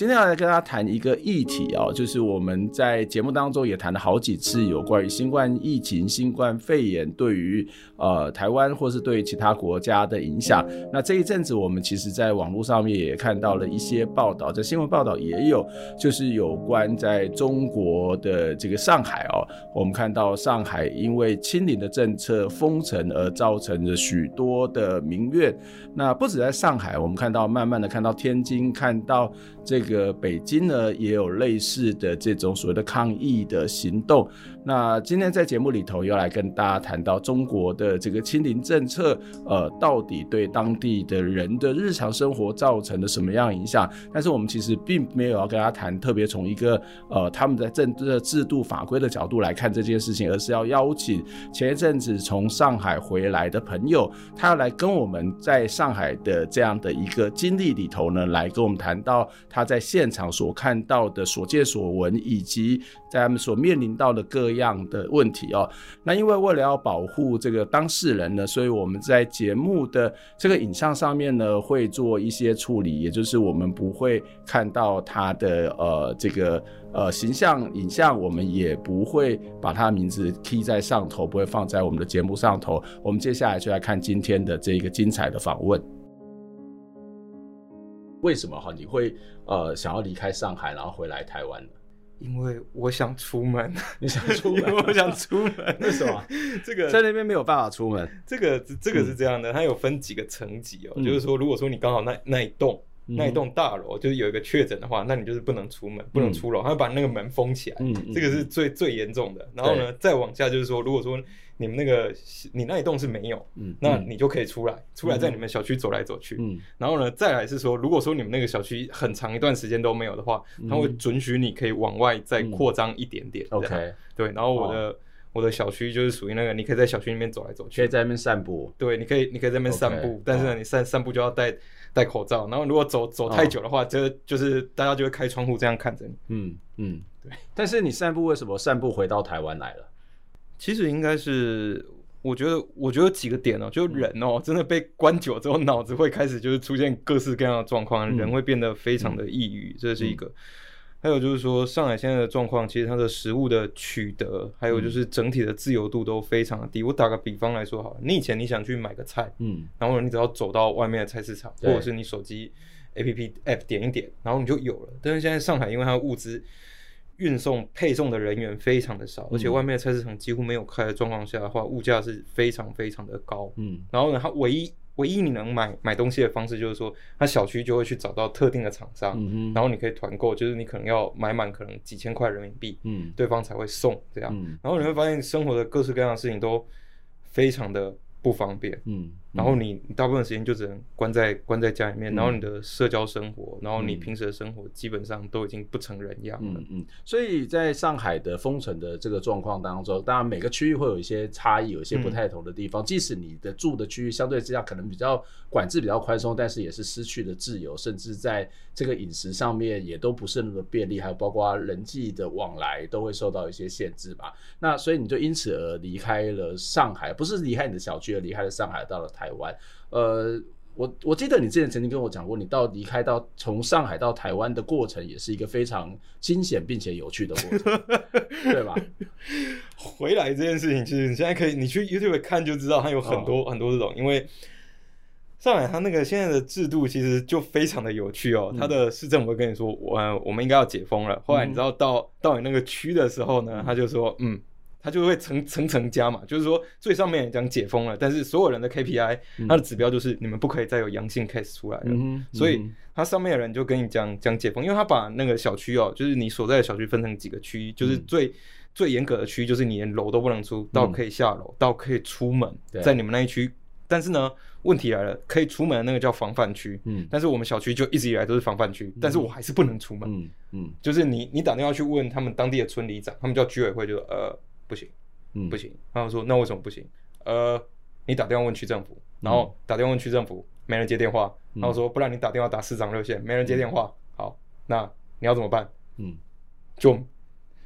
今天要来跟大家谈一个议题哦，就是我们在节目当中也谈了好几次，有关于新冠疫情、新冠肺炎对于呃台湾或是对其他国家的影响。那这一阵子，我们其实在网络上面也看到了一些报道，在新闻报道也有，就是有关在中国的这个上海哦，我们看到上海因为清零的政策封城而造成了许多的民怨。那不止在上海，我们看到慢慢的看到天津，看到这个。北京呢，也有类似的这种所谓的抗议的行动。那今天在节目里头要来跟大家谈到中国的这个清零政策，呃，到底对当地的人的日常生活造成了什么样影响？但是我们其实并没有要跟大家谈，特别从一个呃他们在政治的制度法规的角度来看这件事情，而是要邀请前一阵子从上海回来的朋友，他要来跟我们在上海的这样的一个经历里头呢，来跟我们谈到他在现场所看到的所见所闻，以及在他们所面临到的各这样的问题哦。那因为为了要保护这个当事人呢，所以我们在节目的这个影像上面呢，会做一些处理，也就是我们不会看到他的呃这个呃形象影像，我们也不会把他名字贴在上头，不会放在我们的节目上头。我们接下来就来看今天的这个精彩的访问。为什么哈？你会呃想要离开上海，然后回来台湾？因为我想出门。你想出门？我想出门。为什么？这个在那边没有办法出门。这个这个是这样的，它有分几个层级哦。嗯、就是说，如果说你刚好那那一栋、嗯、那一栋大楼就是有一个确诊的话，那你就是不能出门，不能出楼，他会把那个门封起来。嗯，这个是最最严重的。然后呢，再往下就是说，如果说你们那个你那一栋是没有，嗯，那你就可以出来，嗯、出来在你们小区走来走去，嗯，然后呢，再来是说，如果说你们那个小区很长一段时间都没有的话，他、嗯、会准许你可以往外再扩张一点点，OK，、嗯、对，然后我的、哦、我的小区就是属于那个，你可以在小区里面走来走去，可以在那边散步，对，你可以你可以在那边散步，okay, 但是呢，你散散步就要戴戴口罩，然后如果走走太久的话，就、哦、就是大家就会开窗户这样看着你，嗯嗯，对，但是你散步为什么散步回到台湾来了？其实应该是，我觉得，我觉得几个点哦，就人哦，真的被关久之后，脑子会开始就是出现各式各样的状况，嗯、人会变得非常的抑郁，嗯、这是一个。还有就是说，上海现在的状况，其实它的食物的取得，还有就是整体的自由度都非常的低。我打个比方来说好了，你以前你想去买个菜，嗯，然后你只要走到外面的菜市场，或者是你手机 APP App 点一点，然后你就有了。但是现在上海，因为它的物资。运送配送的人员非常的少，而且外面的菜市场几乎没有开的状况下的话，物价是非常非常的高。嗯，然后呢，它唯一唯一你能买买东西的方式就是说，它小区就会去找到特定的厂商，嗯，然后你可以团购，就是你可能要买满可能几千块人民币，嗯，对方才会送这样。嗯，然后你会发现生活的各式各样的事情都非常的不方便。嗯。然后你大部分时间就只能关在关在家里面，嗯、然后你的社交生活，然后你平时的生活基本上都已经不成人样了。嗯嗯。所以在上海的封城的这个状况当中，当然每个区域会有一些差异，有一些不太同的地方。嗯、即使你的住的区域相对之下可能比较管制比较宽松，但是也是失去了自由，甚至在这个饮食上面也都不是那么便利，还有包括人际的往来都会受到一些限制吧。那所以你就因此而离开了上海，不是离开你的小区，而离开了上海，到了。台湾，呃，我我记得你之前曾经跟我讲过，你到离开到从上海到台湾的过程，也是一个非常惊险并且有趣的过程，对吧？回来这件事情，其实你现在可以，你去 YouTube 看就知道，它有很多、哦、很多这种，因为上海它那个现在的制度其实就非常的有趣哦。它、嗯、的市政府会跟你说，我我们应该要解封了。后来你知道到、嗯、到你那个区的时候呢，他就说，嗯。它就会层层层加嘛，就是说最上面讲解封了，但是所有人的 KPI，它的指标就是你们不可以再有阳性 case 出来了，嗯、所以它上面的人就跟你讲讲解封，因为他把那个小区哦，就是你所在的小区分成几个区，就是最、嗯、最严格的区就是你连楼都不能出，到可以下楼，到可以出门，在你们那一区。但是呢，问题来了，可以出门的那个叫防范区，嗯，但是我们小区就一直以来都是防范区，嗯，但是我还是不能出门，嗯嗯，就是你你打电话去问他们当地的村里长，他们叫居委会就，就呃不行，嗯。不行，他们说那为什么不行？呃，你打电话问区政府，然后打电话问区政府，没人接电话，然后说不然你打电话打市长热线，没人接电话，好，那你要怎么办？嗯，就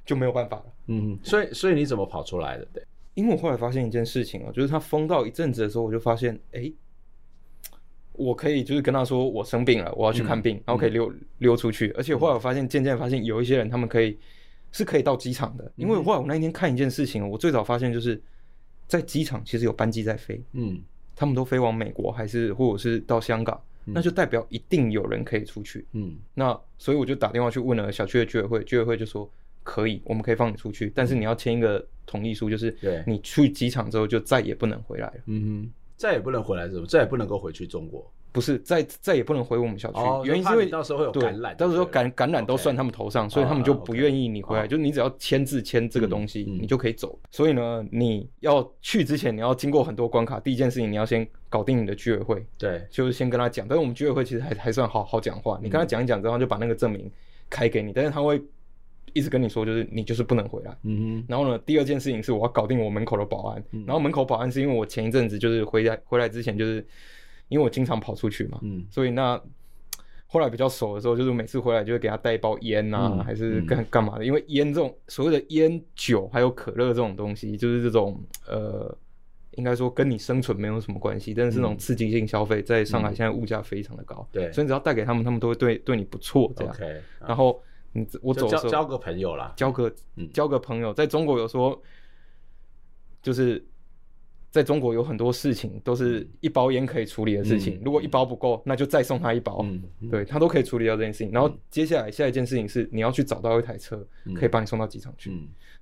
就没有办法了，嗯，所以所以你怎么跑出来的？对。因为我后来发现一件事情哦，就是他封到一阵子的时候，我就发现，哎，我可以就是跟他说我生病了，我要去看病，然后可以溜溜出去。而且后来我发现，渐渐发现有一些人他们可以是可以到机场的。因为后来我那一天看一件事情，我最早发现就是在机场其实有班机在飞，嗯，他们都飞往美国还是或者是到香港，那就代表一定有人可以出去，嗯，那所以我就打电话去问了小区的居委会，居委会就说。可以，我们可以放你出去，但是你要签一个同意书，就是你去机场之后就再也不能回来了。嗯哼，再也不能回来是什么？再也不能够回去中国？不是，再再也不能回我们小区。哦，原因是因为到时候会有感染，到时候感感染都算他们头上，所以他们就不愿意你回来。就你只要签字签这个东西，你就可以走。所以呢，你要去之前，你要经过很多关卡。第一件事情，你要先搞定你的居委会。对，就是先跟他讲。但是我们居委会其实还还算好好讲话。你跟他讲一讲之后，就把那个证明开给你，但是他会。一直跟你说，就是你就是不能回来。嗯哼。然后呢，第二件事情是我要搞定我门口的保安。嗯。然后门口保安是因为我前一阵子就是回来回来之前，就是因为我经常跑出去嘛。嗯。所以那后来比较熟的时候，就是每次回来就会给他带一包烟啊，嗯、还是干干嘛的？因为烟这种所谓的烟酒还有可乐这种东西，就是这种呃，应该说跟你生存没有什么关系，但是这种刺激性消费，在上海现在物价非常的高。对、嗯。所以你只要带给他们，他们都会对对你不错这样。Okay, 然后。你我走的时候交个朋友啦，交个交个朋友，在中国有说，就是在中国有很多事情都是一包烟可以处理的事情，如果一包不够，那就再送他一包，对他都可以处理掉这件事情。然后接下来下一件事情是你要去找到一台车，可以把你送到机场去。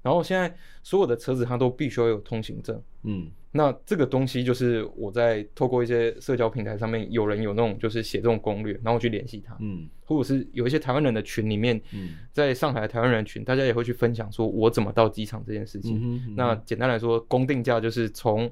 然后现在所有的车子它都必须要有通行证，嗯。那这个东西就是我在透过一些社交平台上面，有人有那种就是写这种攻略，然后我去联系他，嗯，或者是有一些台湾人的群里面，嗯，在上海的台湾人群，大家也会去分享说我怎么到机场这件事情。那简单来说，公定价就是从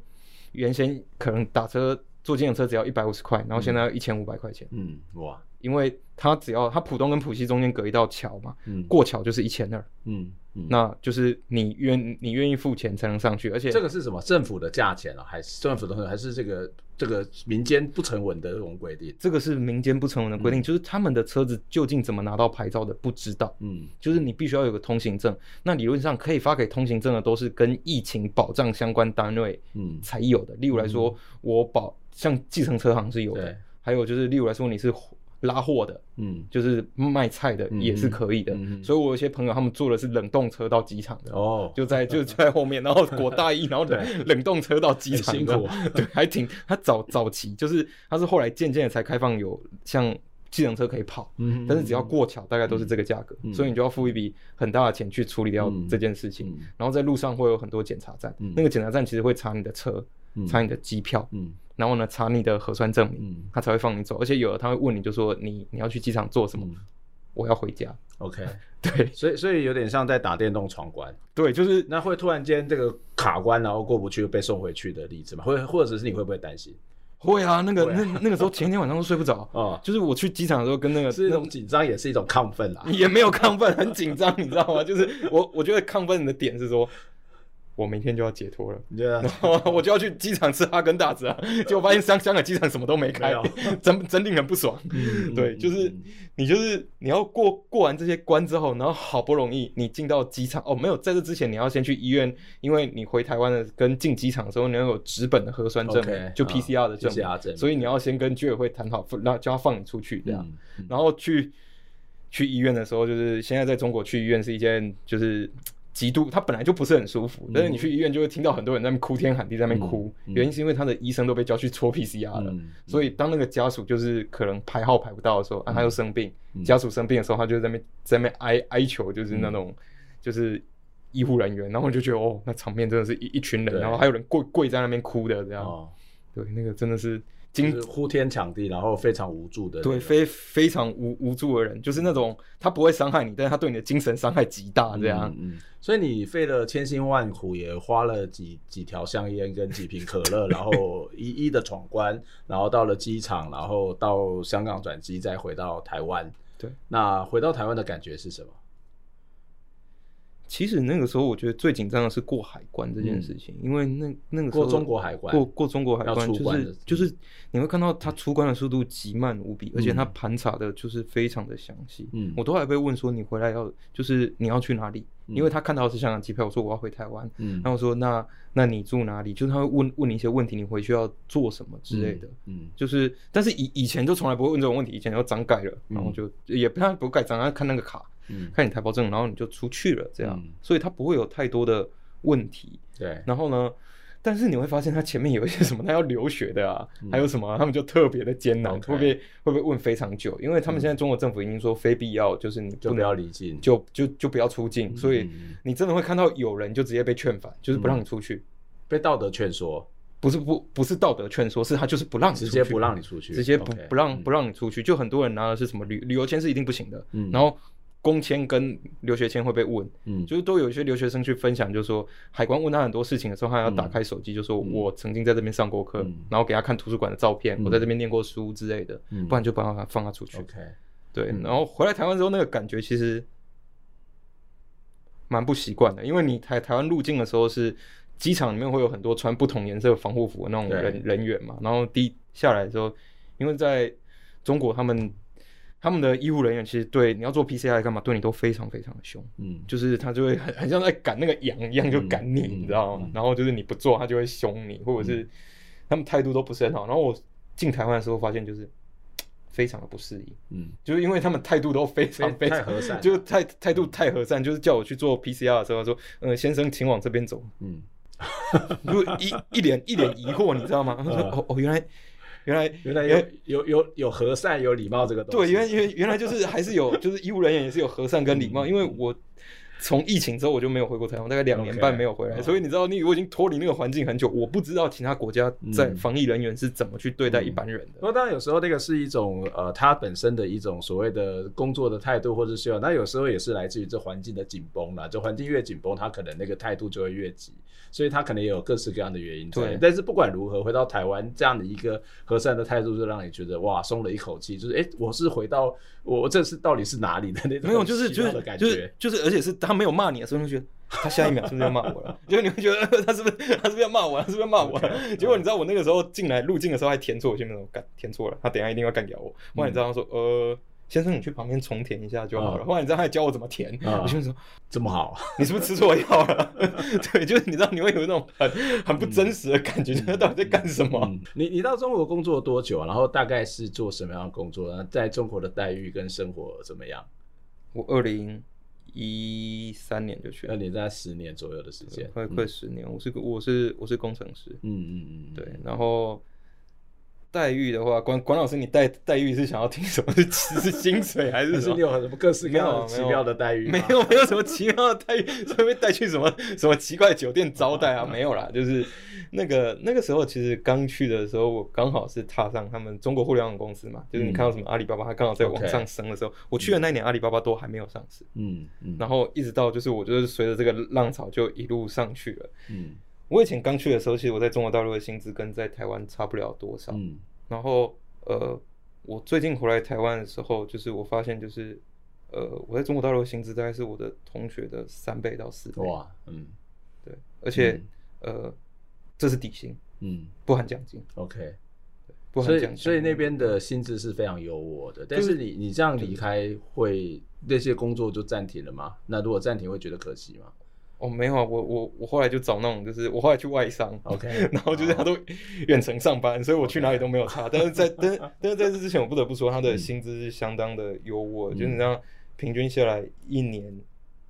原先可能打车坐计程车只要一百五十块，然后现在要一千五百块钱，嗯，哇，因为它只要它浦东跟浦西中间隔一道桥嘛，嗯，过桥就是一千二，嗯。嗯、那就是你愿你愿意付钱才能上去，而且这个是什么政府的价钱啊？还是政府的还是这个这个民间不成文的这种规定？这个是民间不成文的规定，嗯、就是他们的车子究竟怎么拿到牌照的不知道。嗯，就是你必须要有个通行证。那理论上可以发给通行证的都是跟疫情保障相关单位嗯才有的。嗯、例如来说，嗯、我保像计程车行是有的，对还有就是例如来说你是。拉货的，嗯，就是卖菜的也是可以的，所以我有些朋友他们坐的是冷冻车到机场的，哦，就在 就在后面，然后裹大衣，然后冷 冷冻车到机场，辛苦，对，还挺他早早期就是他是后来渐渐的才开放有像计程车可以跑，嗯，但是只要过桥大概都是这个价格，所以你就要付一笔很大的钱去处理掉这件事情，然后在路上会有很多检查站，那个检查站其实会查你的车，查你的机票，嗯。然后呢，查你的核酸证明，嗯、他才会放你走。而且有的他会问你，就说你你要去机场做什么？嗯、我要回家。OK，对，所以所以有点像在打电动闯关。对，就是那会突然间这个卡关，然后过不去又被送回去的例子嘛？或或者是你会不会担心？会啊，那个、啊、那那个时候前一天晚上都睡不着啊，就是我去机场的时候跟那个是一种紧张，也是一种亢奋啦，也没有亢奋，很紧张，你知道吗？就是我我觉得亢奋的点是说。我明天就要解脱了，然后我就要去机场吃哈根达斯啊，结果发现香香港机场什么都没开，真真令人不爽。对，就是你就是你要过过完这些关之后，然后好不容易你进到机场哦，没有在这之前你要先去医院，因为你回台湾的跟进机场的时候你要有纸本的核酸证明，就 PCR 的证明，所以你要先跟居委会谈好，然后叫他放你出去这样，然后去去医院的时候，就是现在在中国去医院是一件就是。极度，他本来就不是很舒服，但是你去医院就会听到很多人在那边哭天喊地，在那边哭，原因是因为他的医生都被叫去搓 PCR 了，所以当那个家属就是可能排号排不到的时候，啊，他又生病，家属生病的时候，他就在那边在那边哀哀求，就是那种就是医护人员，然后我就觉得哦，那场面真的是一一群人，然后还有人跪跪在那边哭的这样，对，那个真的是就是呼天抢地，然后非常无助的，对，非非常无无助的人，就是那种他不会伤害你，但是他对你的精神伤害极大，这样。嗯，嗯，所以你费了千辛万苦，也花了几几条香烟跟几瓶可乐，然后一一的闯关，然后到了机场，然后到香港转机，再回到台湾。对，那回到台湾的感觉是什么？其实那个时候，我觉得最紧张的是过海关这件事情，嗯、因为那那个时候过中国海关，过过中国海关就是就是你会看到他出关的速度极慢无比，嗯、而且他盘查的就是非常的详细。嗯，我都还被问说你回来要就是你要去哪里？嗯、因为他看到的是香港机票，我说我要回台湾。嗯，然后说那那你住哪里？就是他会问问你一些问题，你回去要做什么之类的。嗯，嗯就是但是以以前就从来不会问这种问题，以前要章盖了，然后就、嗯、也不太不盖章，他看那个卡。嗯，看你台胞证，然后你就出去了，这样，嗯、所以他不会有太多的问题。对，然后呢，但是你会发现他前面有一些什么，他要留学的啊，嗯、还有什么，他们就特别的艰难.会不会会不会问非常久？因为他们现在中国政府已经说非必要，就是你就不要离境，就就就不要出境，嗯、所以你真的会看到有人就直接被劝返，就是不让你出去，嗯、被道德劝说，不是不不是道德劝说，是他就是不让你出去，直接不让你出去，直接不.不让不让你出去，就很多人拿的是什么旅旅游签是一定不行的，嗯，然后。工签跟留学签会被问，嗯，就是都有一些留学生去分享，就是说海关问他很多事情的时候，他要打开手机，就说我曾经在这边上过课，然后给他看图书馆的照片，我在这边念过书之类的，不然就不让他放他出去。OK，对，然后回来台湾之后，那个感觉其实蛮不习惯的，因为你台台湾入境的时候是机场里面会有很多穿不同颜色防护服的那种人人员嘛，然后第下来的时候，因为在中国他们。他们的医护人员其实对你要做 PCR 干嘛，对你都非常非常的凶，嗯，就是他就会很很像在赶那个羊一样，就赶你，嗯、你知道吗？嗯、然后就是你不做，他就会凶你，或者是他们态度都不是很好。然后我进台湾的时候发现，就是非常的不适应，嗯，就是因为他们态度都非常非常太和善，就是态态度太和善，就是叫我去做 PCR 的时候说，嗯、呃，先生，请往这边走，嗯，就一一脸一脸疑惑，你知道吗？他说，哦哦，原来。原来 原来有有有有和善有礼貌这个东西。对，原原原来就是 还是有，就是医务人员也是有和善跟礼貌。因为我从疫情之后我就没有回过台湾，大概两年半没有回来，所以你知道，你我已经脱离那个环境很久，我不知道其他国家在防疫人员是怎么去对待一般人的。不过当然有时候那个是一种呃，他本身的一种所谓的工作的态度或者需要，那有时候也是来自于这环境的紧绷啦。这环境越紧绷，他可能那个态度就会越急。所以他可能也有各式各样的原因在，对。但是不管如何，回到台湾这样的一个和善的态度，就让你觉得哇，松了一口气。就是哎、欸，我是回到我这是到底是哪里的那种没有，就是就是就是就是，而且是他没有骂你的时候，你会觉得他下一秒是不是要骂我了？就你会觉得 他是不是他是不是要骂我？他是不是要骂我结果你知道我那个时候进来入境的时候还填错，我前面说干填错了，他等一下一定要干掉我。后来你知道他说呃。先生，你去旁边重填一下就好了。后来你知道他还教我怎么填，我先生说这么好，你是不是吃错药了？对，就是你知道你会有那种很很不真实的感觉，他到底在干什么？你你到中国工作多久？然后大概是做什么样的工作？在中国的待遇跟生活怎么样？我二零一三年就去了，那你在十年左右的时间，快快十年。我是我是我是工程师，嗯嗯嗯，对，然后。待遇的话，管管老师，你待待遇是想要听什么？是 是薪水还是什么？你有什么各式各样的奇妙的待遇？没有，没有什么奇妙的待遇，所以被带去什么 什么奇怪的酒店招待啊？没有啦，就是那个那个时候，其实刚去的时候，我刚好是踏上他们中国互联网公司嘛，就是你看到什么阿里巴巴，它刚好在往上升的时候，我去的那年阿里巴巴都还没有上市，嗯嗯，然后一直到就是我就是随着这个浪潮就一路上去了，嗯。我以前刚去的时候，其实我在中国大陆的薪资跟在台湾差不了多少。嗯，然后呃，我最近回来台湾的时候，就是我发现，就是呃，我在中国大陆的薪资大概是我的同学的三倍到四倍。哇，嗯，对，而且、嗯、呃，这是底薪，嗯，不含奖金。OK，不含奖金。所以所以那边的薪资是非常优渥的。但是你你这样离开，会那些工作就暂停了吗？那如果暂停，会觉得可惜吗？哦，没有啊，我我我后来就找那种，就是我后来去外商，OK，然后就是他都远程上班，所以我去哪里都没有差。但是在但 但是在这之前，我不得不说他的薪资是相当的优渥，就是这样平均下来一年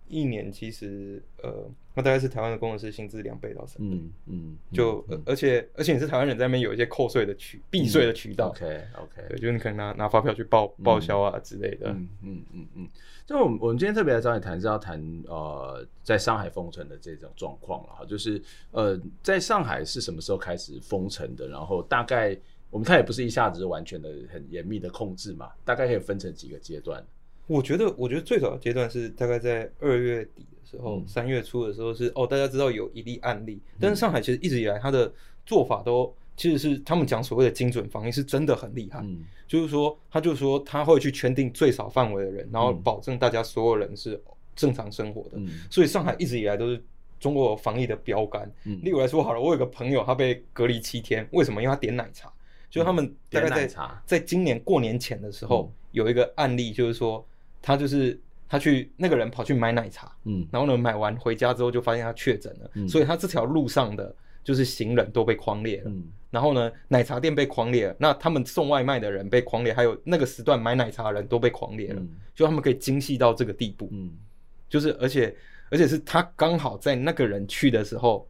一年其实呃。那大概是台湾的工程师薪资两倍到三倍，嗯嗯，就而且而且你是台湾人，在那边有一些扣税的渠避税的渠道，OK OK，对，就是你可能拿拿发票去报报销啊之类的，嗯嗯嗯。嗯。就我们我们今天特别来找你谈，是要谈呃在上海封城的这种状况了哈，就是呃在上海是什么时候开始封城的？然后大概我们它也不是一下子完全的很严密的控制嘛，大概可以分成几个阶段。我觉得，我觉得最早的阶段是大概在二月底的时候，三、嗯、月初的时候是哦，大家知道有一例案例，但是上海其实一直以来它的做法都其实是他们讲所谓的精准防疫是真的很厉害，嗯、就是说他就说他会去圈定最少范围的人，然后保证大家所有人是正常生活的，嗯、所以上海一直以来都是中国防疫的标杆。嗯、例如来说好了，我有个朋友他被隔离七天，为什么？因为他点奶茶，就他们大概在在今年过年前的时候有一个案例，就是说。他就是他去那个人跑去买奶茶，嗯，然后呢买完回家之后就发现他确诊了，嗯，所以他这条路上的就是行人都被匡列了，嗯，然后呢奶茶店被匡列了，那他们送外卖的人被匡列，还有那个时段买奶茶的人都被匡列了，嗯，就他们可以精细到这个地步，嗯，就是而且而且是他刚好在那个人去的时候，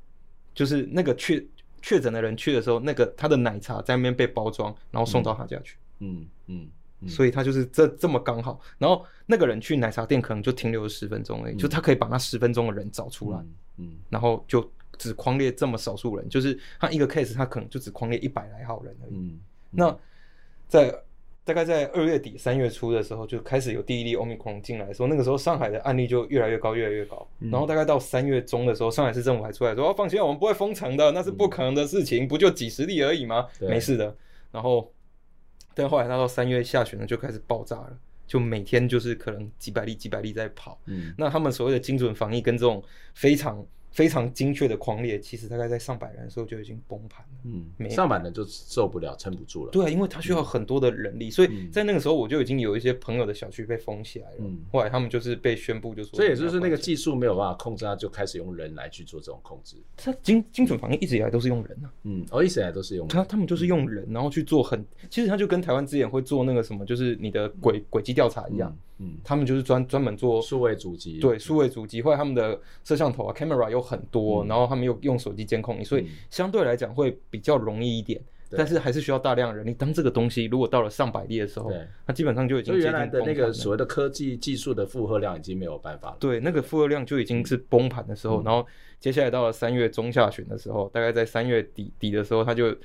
就是那个确确诊的人去的时候，那个他的奶茶在那边被包装，然后送到他家去，嗯嗯。嗯所以他就是这这么刚好，然后那个人去奶茶店可能就停留了十分钟而已，就他可以把那十分钟的人找出来，嗯，然后就只框列这么少数人，就是他一个 case 他可能就只框列一百来号人而已。嗯，那在大概在二月底三月初的时候，就开始有第一例 Omicron 进来的时候，那个时候上海的案例就越来越高，越来越高。然后大概到三月中的时候，上海市政府还出来说：“哦，放心，我们不会封城的，那是不可能的事情，不就几十例而已吗？没事的。”然后。但后来他到三月下旬呢，就开始爆炸了，就每天就是可能几百例、几百例在跑。嗯，那他们所谓的精准防疫跟这种非常。非常精确的狂猎，其实大概在上百人的时候就已经崩盘了。嗯，上百人就受不了，撑不住了。对啊，因为他需要很多的人力，嗯、所以在那个时候我就已经有一些朋友的小区被封起来了。嗯，后来他们就是被宣布就说，所以也就是那个技术没有办法控制，他就开始用人来去做这种控制。他精精准防疫一直以来都是用人啊。嗯，哦，一直以来都是用人。他他们就是用人，然后去做很，其实他就跟台湾之前会做那个什么，就是你的轨轨迹调查一样。嗯嗯，他们就是专专门做数位主机，对，数位主机，或者他们的摄像头啊，camera 有很多，然后他们又用手机监控你，所以相对来讲会比较容易一点，但是还是需要大量人力。当这个东西如果到了上百例的时候，它基本上就已经接近崩盘了。所以原来的那个所谓的科技技术的负荷量已经没有办法了。对，那个负荷量就已经是崩盘的时候，然后接下来到了三月中下旬的时候，大概在三月底底的时候，它就。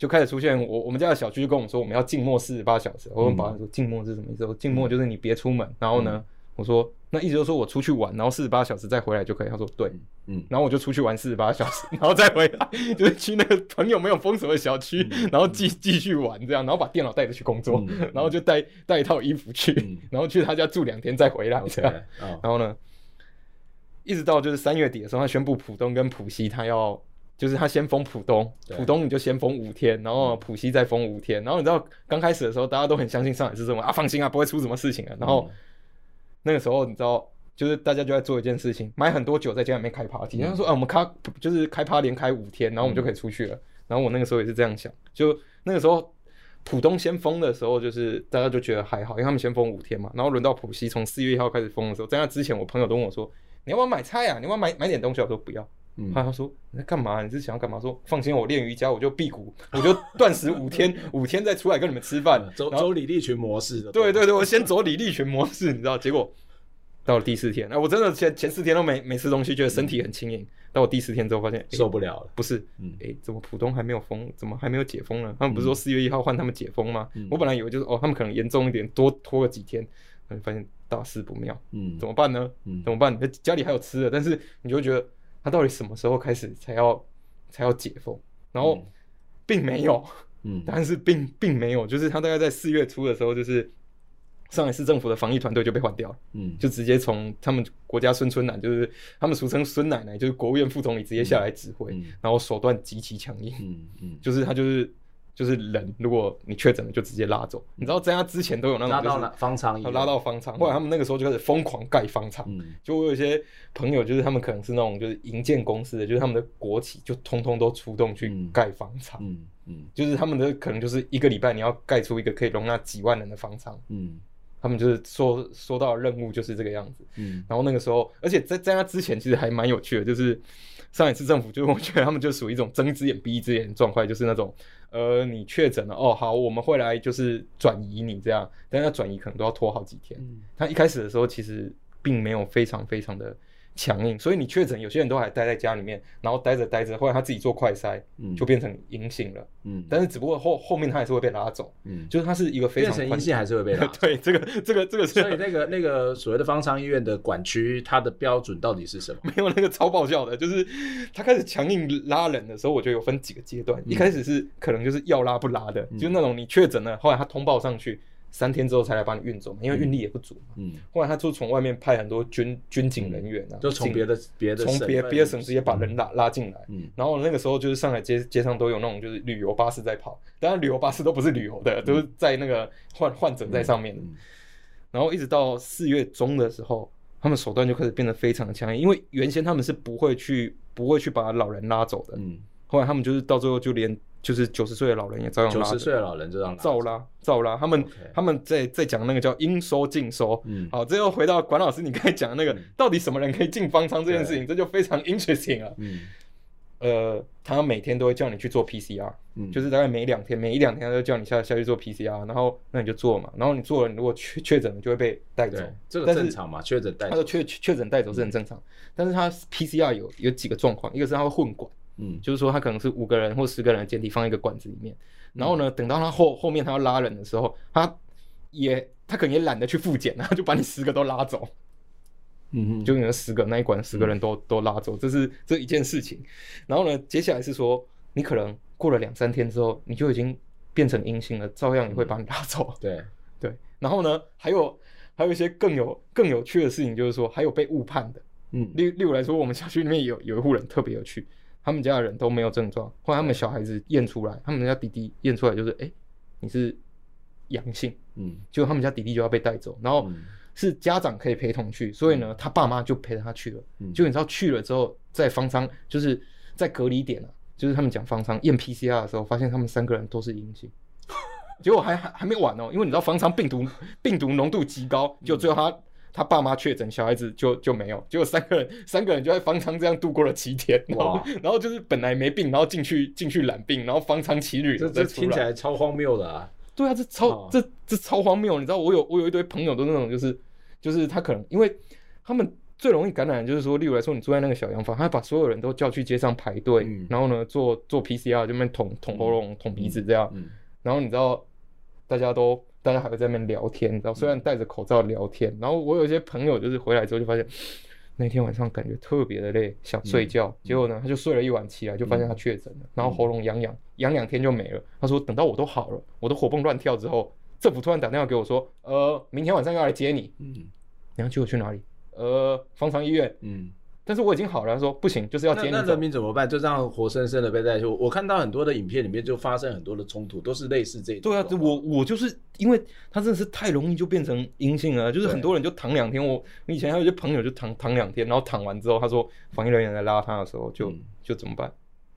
就开始出现，我我们家的小区就跟我们说，我们要静默四十八小时。我问保安说，静默是什么意思？静默就是你别出门。然后呢，我说那意思就是说我出去玩，然后四十八小时再回来就可以。他说对，嗯，然后我就出去玩四十八小时，然后再回来，就是去那个朋友没有封锁的小区，然后继继续玩这样，然后把电脑带着去工作，然后就带带一套衣服去，然后去他家住两天再回来这样。然后呢，一直到就是三月底的时候，他宣布浦东跟浦西他要。就是他先封浦东，浦东你就先封五天，然后浦西再封五天，然后你知道刚开始的时候大家都很相信上海市政府啊，放心啊，不会出什么事情啊。然后那个时候你知道，就是大家就在做一件事情，买很多酒在家里面开 party，他说啊，我们开就是开趴连开五天，然后我们就可以出去了。然后我那个时候也是这样想，就那个时候浦东先封的时候，就是大家就觉得还好，因为他们先封五天嘛。然后轮到浦西从四月一号开始封的时候，在那之前我朋友都问我说，你要不要买菜啊？你要不要买买点东西？我说不要。他他说你在干嘛？你是想要干嘛？说放心，我练瑜伽，我就辟谷，我就断食五天，五天再出来跟你们吃饭，走走李立群模式的。对对对，我先走李立群模式，你知道？结果到了第四天，哎，我真的前前四天都没没吃东西，觉得身体很轻盈。到我第四天之后，发现受不了了。不是，哎，怎么浦东还没有封？怎么还没有解封呢？他们不是说四月一号换他们解封吗？我本来以为就是哦，他们可能严重一点，多拖个几天，发现大事不妙。嗯，怎么办呢？嗯，怎么办？家里还有吃的，但是你就会觉得。他到底什么时候开始才要才要解封？然后并没有，嗯，但是并并没有，就是他大概在四月初的时候，就是上海市政府的防疫团队就被换掉了，嗯，就直接从他们国家孙春兰，就是他们俗称孙奶奶，就是国务院副总理直接下来指挥，然后手段极其强硬，嗯嗯，就是他就是。就是人，如果你确诊了，就直接拉走。你知道，在他之前都有那种拉到方舱，拉到方舱。后来他们那个时候就开始疯狂盖方舱。就我有一些朋友，就是他们可能是那种就是营建公司的，就是他们的国企就通通都出动去盖方舱。嗯嗯，就是他们的可能就是一个礼拜你要盖出一个可以容纳几万人的方舱。嗯，他们就是说说到任务就是这个样子。嗯，然后那个时候，而且在在他之前其实还蛮有趣的，就是上一次政府，就是我觉得他们就属于一种睁一只眼闭一只眼的状态，就是那种。呃，你确诊了哦，好，我们会来就是转移你这样，但是转移可能都要拖好几天。嗯、他一开始的时候其实并没有非常非常的强硬，所以你确诊，有些人都还待在家里面，然后待着待着，后来他自己做快筛，嗯，就变成阴性了，嗯，但是只不过后后面他还是会被拉走，嗯，就是他是一个非常变成阴性还是会被拉走，对，这个这个这个是，所以那个那个所谓的方舱医院的管区，它的标准到底是什么？没有那个超爆笑的，就是他开始强硬拉人的时候，我觉得有分几个阶段，一开始是可能就是要拉不拉的，就那种你确诊了，后来他通报上去。三天之后才来把你运走，因为运力也不足嘛。嗯，后来他就从外面派很多军军警人员啊，就从别的别的从别别的省直接把人拉拉进来。嗯，然后那个时候就是上海街街上都有那种就是旅游巴士在跑，当然旅游巴士都不是旅游的，都是在那个患患者在上面。然后一直到四月中的时候，他们手段就开始变得非常的强硬，因为原先他们是不会去不会去把老人拉走的。嗯，后来他们就是到最后就连。就是九十岁的老人也照样拉，九十岁的老人就这样照拉照拉。他们 Okay. 他们在在讲那个叫应收尽收。嗯，好，这又回到管老师你刚才讲的那个，嗯、到底什么人可以进方舱这件事情，这就非常 interesting 啊。嗯，呃，他每天都会叫你去做 PCR，嗯，就是大概每两天每一两天他就叫你下下去做 PCR，然后那你就做嘛，然后你做了，你如果确确诊了就会被带走，这个正常嘛，确诊带走，他说确确诊带走是很正常，嗯、但是他 PCR 有有几个状况，一个是他会混管。嗯，就是说他可能是五个人或十个人的检体放一个管子里面，然后呢，等到他后后面他要拉人的时候，他也他可能也懒得去复检，然后就把你十个都拉走，嗯哼，就你那十个那一管十个人都、嗯、都拉走，这是这一件事情。然后呢，接下来是说你可能过了两三天之后，你就已经变成阴性了，照样也会把你拉走。对、嗯、对，然后呢，还有还有一些更有更有趣的事情，就是说还有被误判的，嗯，例例如来说，我们小区里面有有一户人特别有趣。他们家的人都没有症状，后来他们小孩子验出来，他们家弟弟验出来就是，哎、欸，你是阳性，嗯，结果他们家弟弟就要被带走，然后是家长可以陪同去，所以呢，他爸妈就陪着他去了，嗯，就你知道去了之后，在方舱就是在隔离点啊，就是他们讲方舱验 PCR 的时候，发现他们三个人都是阴性，结果还还还没完哦，因为你知道方舱病毒病毒浓度极高，就最后他。他爸妈确诊，小孩子就就没有，结果三个人三个人就在方舱这样度过了七天，然后哇然后就是本来没病，然后进去进去染病，然后方舱七日，这这听起来超荒谬的啊！对啊，这超、哦、这这超荒谬！你知道我有我有一堆朋友都那种就是就是他可能因为他们最容易感染，就是说，例如来说你住在那个小洋房，他把所有人都叫去街上排队，嗯、然后呢做做 PCR 就那边捅捅喉咙捅鼻子这样，嗯嗯、然后你知道大家都。大家还会在那边聊天，你知道，虽然戴着口罩聊天，然后我有些朋友就是回来之后就发现，那天晚上感觉特别的累，想睡觉，结果呢，他就睡了一晚起来就发现他确诊了，然后喉咙痒痒，痒两天就没了。他说等到我都好了，我都活蹦乱跳之后，政府突然打电话给我说，呃，明天晚上要来接你，嗯，你要接我去哪里？呃，方舱医院，嗯。但是我已经好了，他说不行，就是要接你。那人民怎么办？就这样活生生的被带去。我看到很多的影片里面就发生很多的冲突，都是类似这种。对啊，我我就是因为他真的是太容易就变成阴性了，就是很多人就躺两天。我以前还有一些朋友就躺躺两天，然后躺完之后，他说防疫人员来拉他的时候就、嗯、就怎么办？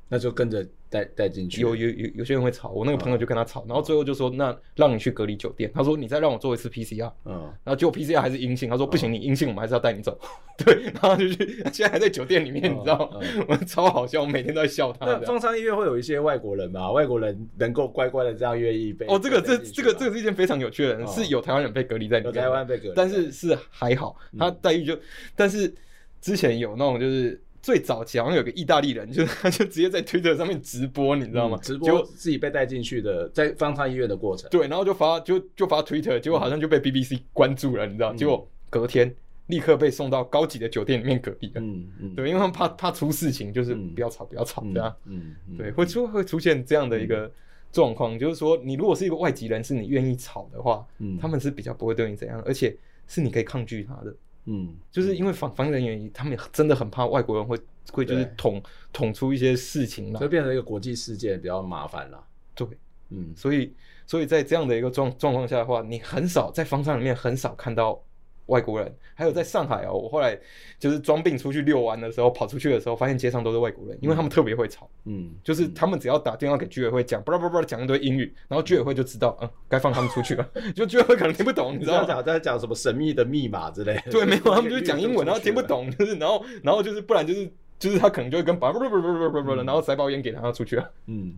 那就跟着带带进去。有有有有些人会吵，我那个朋友就跟他吵，然后最后就说：“那让你去隔离酒店。”他说：“你再让我做一次 PCR。”嗯，然后结果 PCR 还是阴性。他说：“不行，你阴性，我们还是要带你走。”对，然后就去，现在还在酒店里面，你知道吗？我超好笑，我每天都在笑他。那方舱医院会有一些外国人吗？外国人能够乖乖的这样愿意被？哦，这个这这个这个是一件非常有趣的人，是有台湾人被隔离在里面，台湾被隔离，但是是还好，他待遇就，但是之前有那种就是。最早期好像有个意大利人，就是他就直接在 Twitter 上面直播，你知道吗？直播自己被带进去的，在方舱医院的过程。对，然后就发就就发 Twitter，结果好像就被 BBC 关注了，你知道？结果隔天立刻被送到高级的酒店里面隔离了。嗯嗯。对，因为他们怕怕出事情，就是不要吵，不要吵这样。嗯。对，会出会出现这样的一个状况，就是说你如果是一个外籍人士，你愿意吵的话，他们是比较不会对你怎样，而且是你可以抗拒他的。嗯，就是因为防防疫人员，他们真的很怕外国人会会就是捅捅出一些事情嘛，就变成一个国际事件，比较麻烦了。对，嗯，所以所以在这样的一个状状况下的话，你很少在方舱里面很少看到。外国人，还有在上海哦，我后来就是装病出去遛弯的时候，跑出去的时候，发现街上都是外国人，因为他们特别会吵，嗯，就是他们只要打电话给居委会讲，叭叭叭讲一堆英语，然后居委会就知道，嗯，该放他们出去了，就居委会可能听不懂，你知道吗？在讲什么神秘的密码之类的，对，没有，他们就是讲英文，然后听不懂，就是然后 然后就是不然就是就是他可能就会跟叭叭叭叭叭叭叭，然后塞包烟给他出去了，嗯。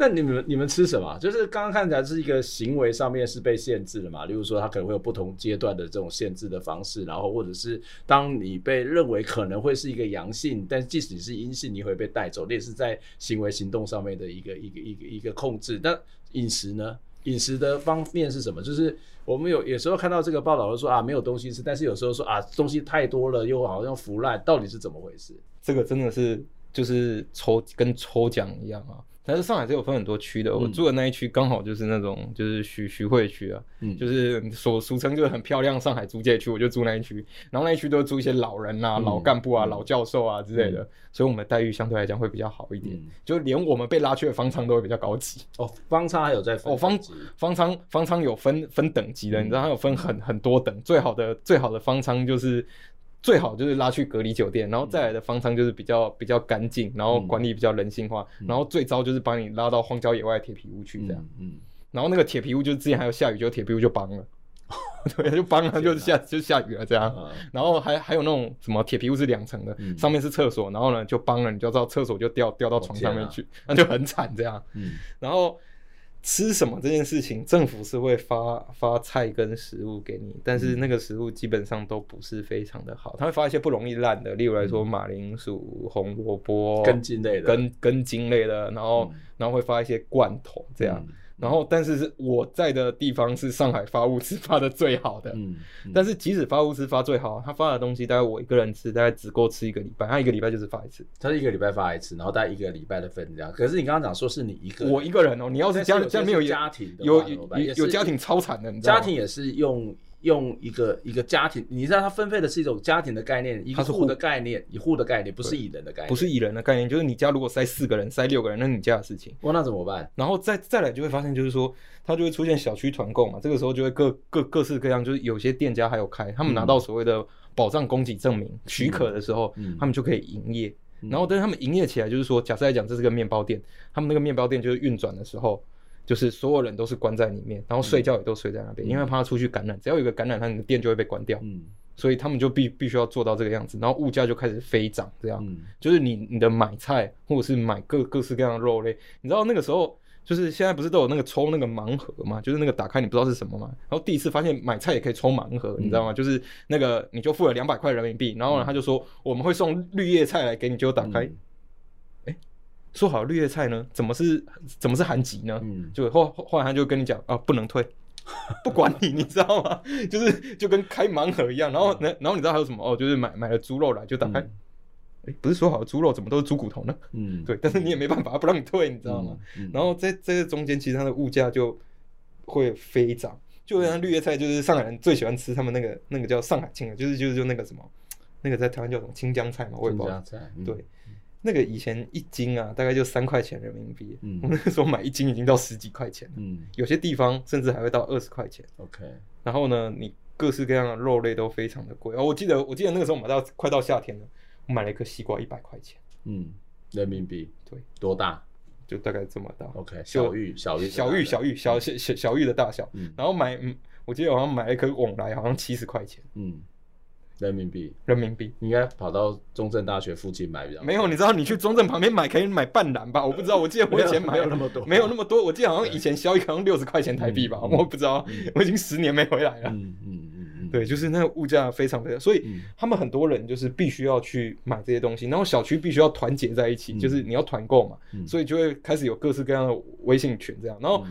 那你们你们吃什么？就是刚刚看起来是一个行为上面是被限制的嘛？例如说，它可能会有不同阶段的这种限制的方式，然后或者是当你被认为可能会是一个阳性，但即使你是阴性，你会被带走，类似在行为行动上面的一个一个一个一个控制。那饮食呢？饮食的方面是什么？就是我们有有时候看到这个报道，说啊没有东西吃，但是有时候说啊东西太多了，又好像腐烂，到底是怎么回事？这个真的是就是抽跟抽奖一样啊。但是上海是有分很多区的，我住的那一区刚好就是那种就是徐徐汇区啊，嗯，就是所俗称就是很漂亮上海租界区，我就住那一区，然后那一区都住一些老人啊、老干部啊、老教授啊之类的，所以我们的待遇相对来讲会比较好一点，就连我们被拉去的方舱都会比较高级哦。方舱还有在分哦，方方舱方舱有分分等级的，你知道它有分很很多等，最好的最好的方舱就是。最好就是拉去隔离酒店，然后再来的方舱就是比较比较干净，然后管理比较人性化，嗯、然后最糟就是把你拉到荒郊野外铁皮屋去这样。嗯，嗯然后那个铁皮屋就是之前还有下雨，就铁皮屋就崩了，对，就崩了，就下就下雨了这样。嗯、然后还还有那种什么铁皮屋是两层的，嗯、上面是厕所，然后呢就崩了，你就知道厕所就掉掉到床上面去，那、啊、就很惨这样。嗯，然后。吃什么这件事情，政府是会发发菜跟食物给你，但是那个食物基本上都不是非常的好，他会发一些不容易烂的，例如来说马铃薯、红萝卜、根茎类的、根根茎类的，然后然后会发一些罐头这样。然后，但是是我在的地方是上海发物资发的最好的。嗯，嗯，但是即使发物资发最好，他发的东西大概我一个人吃，大概只够吃一个礼拜。他一个礼拜就是发一次，他是一个礼拜发一次，然后大概一个礼拜的分量。可是你刚刚讲说是你一个人，我一个人哦。你要是家里家里面有家庭，有有有家庭超惨的，你知道家庭也是用。用一个一个家庭，你知道它分配的是一种家庭的概念，一个户的概念，一户的概念，不是以人的概念，不是以人的概念，就是你家如果塞四个人，塞六个人，那是你家的事情。哇，那怎么办？然后再再来就会发现，就是说它就会出现小区团购嘛，这个时候就会各各各式各样，就是有些店家还有开，他们拿到所谓的保障供给证明许可的时候，他们就可以营业。然后但是他们营业起来，就是说，假设来讲这是个面包店，他们那个面包店就是运转的时候。就是所有人都是关在里面，然后睡觉也都睡在那边，嗯、因为怕他出去感染。只要有一个感染，他的店就会被关掉。嗯，所以他们就必必须要做到这个样子，然后物价就开始飞涨。这样，嗯、就是你你的买菜或者是买各各式各样的肉类，你知道那个时候就是现在不是都有那个抽那个盲盒嘛？就是那个打开你不知道是什么嘛？然后第一次发现买菜也可以抽盲盒，嗯、你知道吗？就是那个你就付了两百块人民币，然后呢他就说我们会送绿叶菜来给你，就打开。嗯说好绿叶菜呢？怎么是怎么是韩籍呢？嗯，就后后来他就跟你讲啊，不能退，不管你，你知道吗？就是就跟开盲盒一样。然后，呢然后你知道还有什么？哦，就是买买了猪肉来就打开，哎、嗯，不是说好猪肉怎么都是猪骨头呢？嗯，对，但是你也没办法，不让你退，你知道吗？嗯嗯、然后在这个中间，其实它的物价就会飞涨。就像绿叶菜，就是上海人最喜欢吃，他们那个那个叫上海青，就是就是就那个什么，那个在台湾叫什么青江菜嘛，我也不知道。嗯、对。那个以前一斤啊，大概就三块钱人民币。嗯，我们那时候买一斤已经到十几块钱了。嗯，有些地方甚至还会到二十块钱。OK。然后呢，你各式各样的肉类都非常的贵。哦，我记得，我记得那个时候买到快到夏天了，我买了一颗西瓜一百块钱。嗯，人民币。对。多大？就大概这么大。OK。小玉，小玉，小玉，小玉，小小小小玉的大小。嗯。然后买，嗯，我记得好像买了一颗旺来，好像七十块钱。嗯。人民币，人民币，你应该跑到中正大学附近买比较。没有，你知道你去中正旁边买可以买半篮吧？我不知道，我记得我以前买没有那么多，没有那么多。我记得好像以前小雨好像六十块钱台币吧，我不知道，我已经十年没回来了。嗯嗯嗯对，就是那个物价非常非常，所以他们很多人就是必须要去买这些东西，然后小区必须要团结在一起，就是你要团购嘛，所以就会开始有各式各样的微信群这样，然后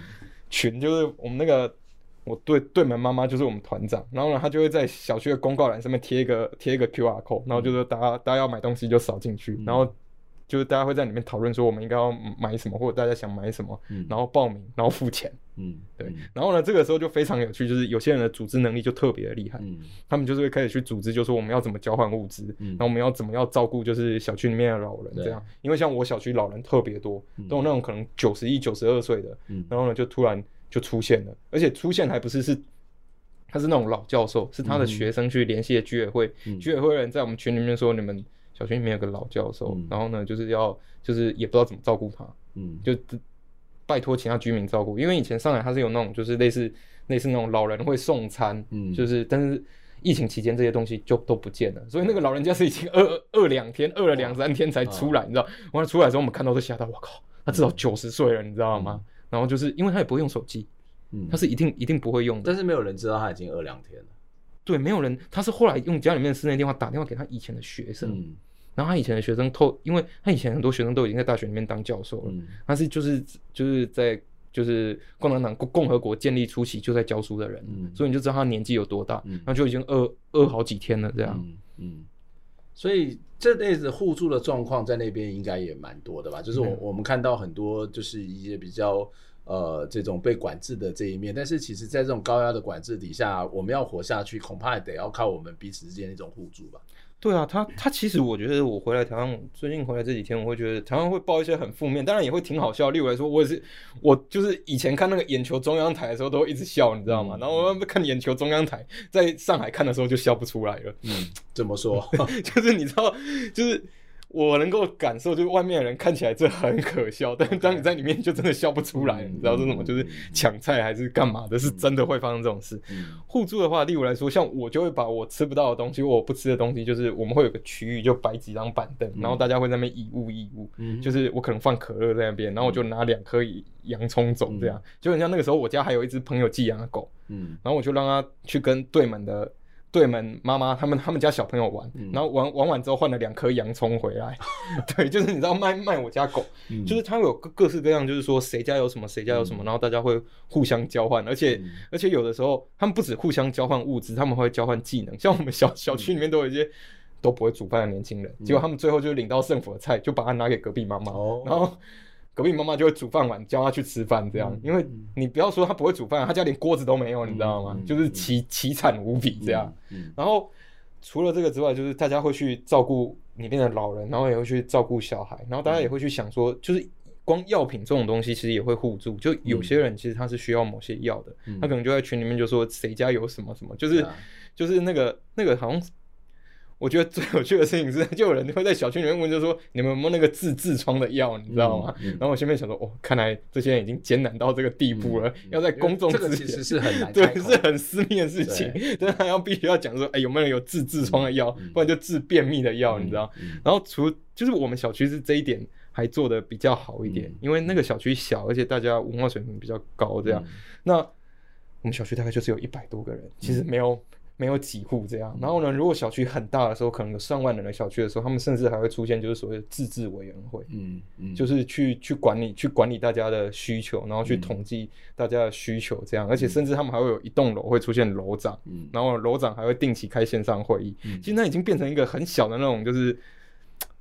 群就是我们那个。我对对门妈妈就是我们团长，然后呢，他就会在小区的公告栏上面贴一个贴一个 QR code，然后就是大家大家要买东西就扫进去，然后就是大家会在里面讨论说我们应该要买什么，或者大家想买什么，然后报名，然后付钱，嗯，对，然后呢，这个时候就非常有趣，就是有些人的组织能力就特别的厉害，嗯，他们就是会开始去组织，就是说我们要怎么交换物资，嗯，然后我们要怎么样照顾就是小区里面的老人这样，因为像我小区老人特别多，都有那种可能九十一、九十二岁的，嗯，然后呢就突然。就出现了，而且出现还不是是，他是那种老教授，是他的学生去联系的居委会，嗯、居委会人在我们群里面说，你们小区里面有个老教授，嗯、然后呢就是要就是也不知道怎么照顾他，嗯，就拜托其他居民照顾，因为以前上海他是有那种就是类似类似那种老人会送餐，嗯，就是但是疫情期间这些东西就都不见了，所以那个老人家是已经饿饿两天，饿了两三天才出来，你知道，完了出来的时候我们看到都吓到，我靠。他至少九十岁了，你知道吗？嗯、然后就是因为他也不会用手机，嗯，他是一定一定不会用的，但是没有人知道他已经饿两天了。对，没有人，他是后来用家里面的室内电话打电话给他以前的学生，嗯、然后他以前的学生透，因为他以前很多学生都已经在大学里面当教授了，嗯、他是就是就是在就是共产党共共和国建立初期就在教书的人，嗯、所以你就知道他年纪有多大，嗯、然后就已经饿饿好几天了这样，嗯，嗯，所以这类子互助的状况在那边应该也蛮多的吧？就是我、嗯、我们看到很多就是一些比较。呃，这种被管制的这一面，但是其实，在这种高压的管制底下，我们要活下去，恐怕也得要靠我们彼此之间的一种互助吧。对啊，他他其实，我觉得我回来台湾，最近回来这几天，我会觉得台湾会报一些很负面，当然也会挺好笑。例如来说，我也是，我就是以前看那个眼球中央台的时候，都会一直笑，你知道吗？嗯、然后我看眼球中央台，在上海看的时候就笑不出来了。嗯，怎么说？就是你知道，就是。我能够感受，就是外面的人看起来这很可笑，但是当你在里面就真的笑不出来，你知道是什么？就是抢菜还是干嘛的，是真的会发生这种事。互助的话，例如来说，像我就会把我吃不到的东西，我不吃的东西，就是我们会有个区域，就摆几张板凳，然后大家会在那边以物易物，就是我可能放可乐在那边，然后我就拿两颗洋葱走，这样。就很像那个时候我家还有一只朋友寄养的狗，嗯，然后我就让它去跟对门的。对门妈妈他们他们家小朋友玩，嗯、然后玩玩完之后换了两颗洋葱回来，对，就是你知道卖卖我家狗，嗯、就是他有各各式各样，就是说谁家有什么谁家有什么，嗯、然后大家会互相交换，而且、嗯、而且有的时候他们不止互相交换物资，他们会交换技能，像我们小小区里面都有一些都不会煮饭的年轻人，嗯、结果他们最后就领到政府的菜，就把它拿给隔壁妈妈，哦、然后。隔壁妈妈就会煮饭碗，叫他去吃饭，这样。因为你不要说他不会煮饭，他家连锅子都没有，你知道吗？就是奇奇惨无比这样。然后除了这个之外，就是大家会去照顾里面的老人，然后也会去照顾小孩，然后大家也会去想说，就是光药品这种东西其实也会互助。就有些人其实他是需要某些药的，他可能就在群里面就说谁家有什么什么，就是就是那个那个好像。我觉得最有趣的事情是，就有人会在小区里面问，就说你们有没有那个治痔疮的药，你知道吗？嗯嗯、然后我前面想说，哦，看来这些人已经艰难到这个地步了，要在公众这个其实是很难，对，是很私密的事情，但他要必须要讲说，哎，有没有人有治痔疮的药，嗯、不然就治便秘的药，嗯、你知道？嗯、然后除就是我们小区是这一点还做的比较好一点，嗯、因为那个小区小，而且大家文化水平比较高，这样。嗯、那我们小区大概就是有一百多个人，其实没有。没有几户这样，然后呢，如果小区很大的时候，可能有上万人的小区的时候，他们甚至还会出现就是所谓的自治委员会，嗯嗯，就是去去管理去管理大家的需求，然后去统计大家的需求这样，而且甚至他们还会有一栋楼会出现楼长，嗯，然后楼长还会定期开线上会议，嗯，其实那已经变成一个很小的那种，就是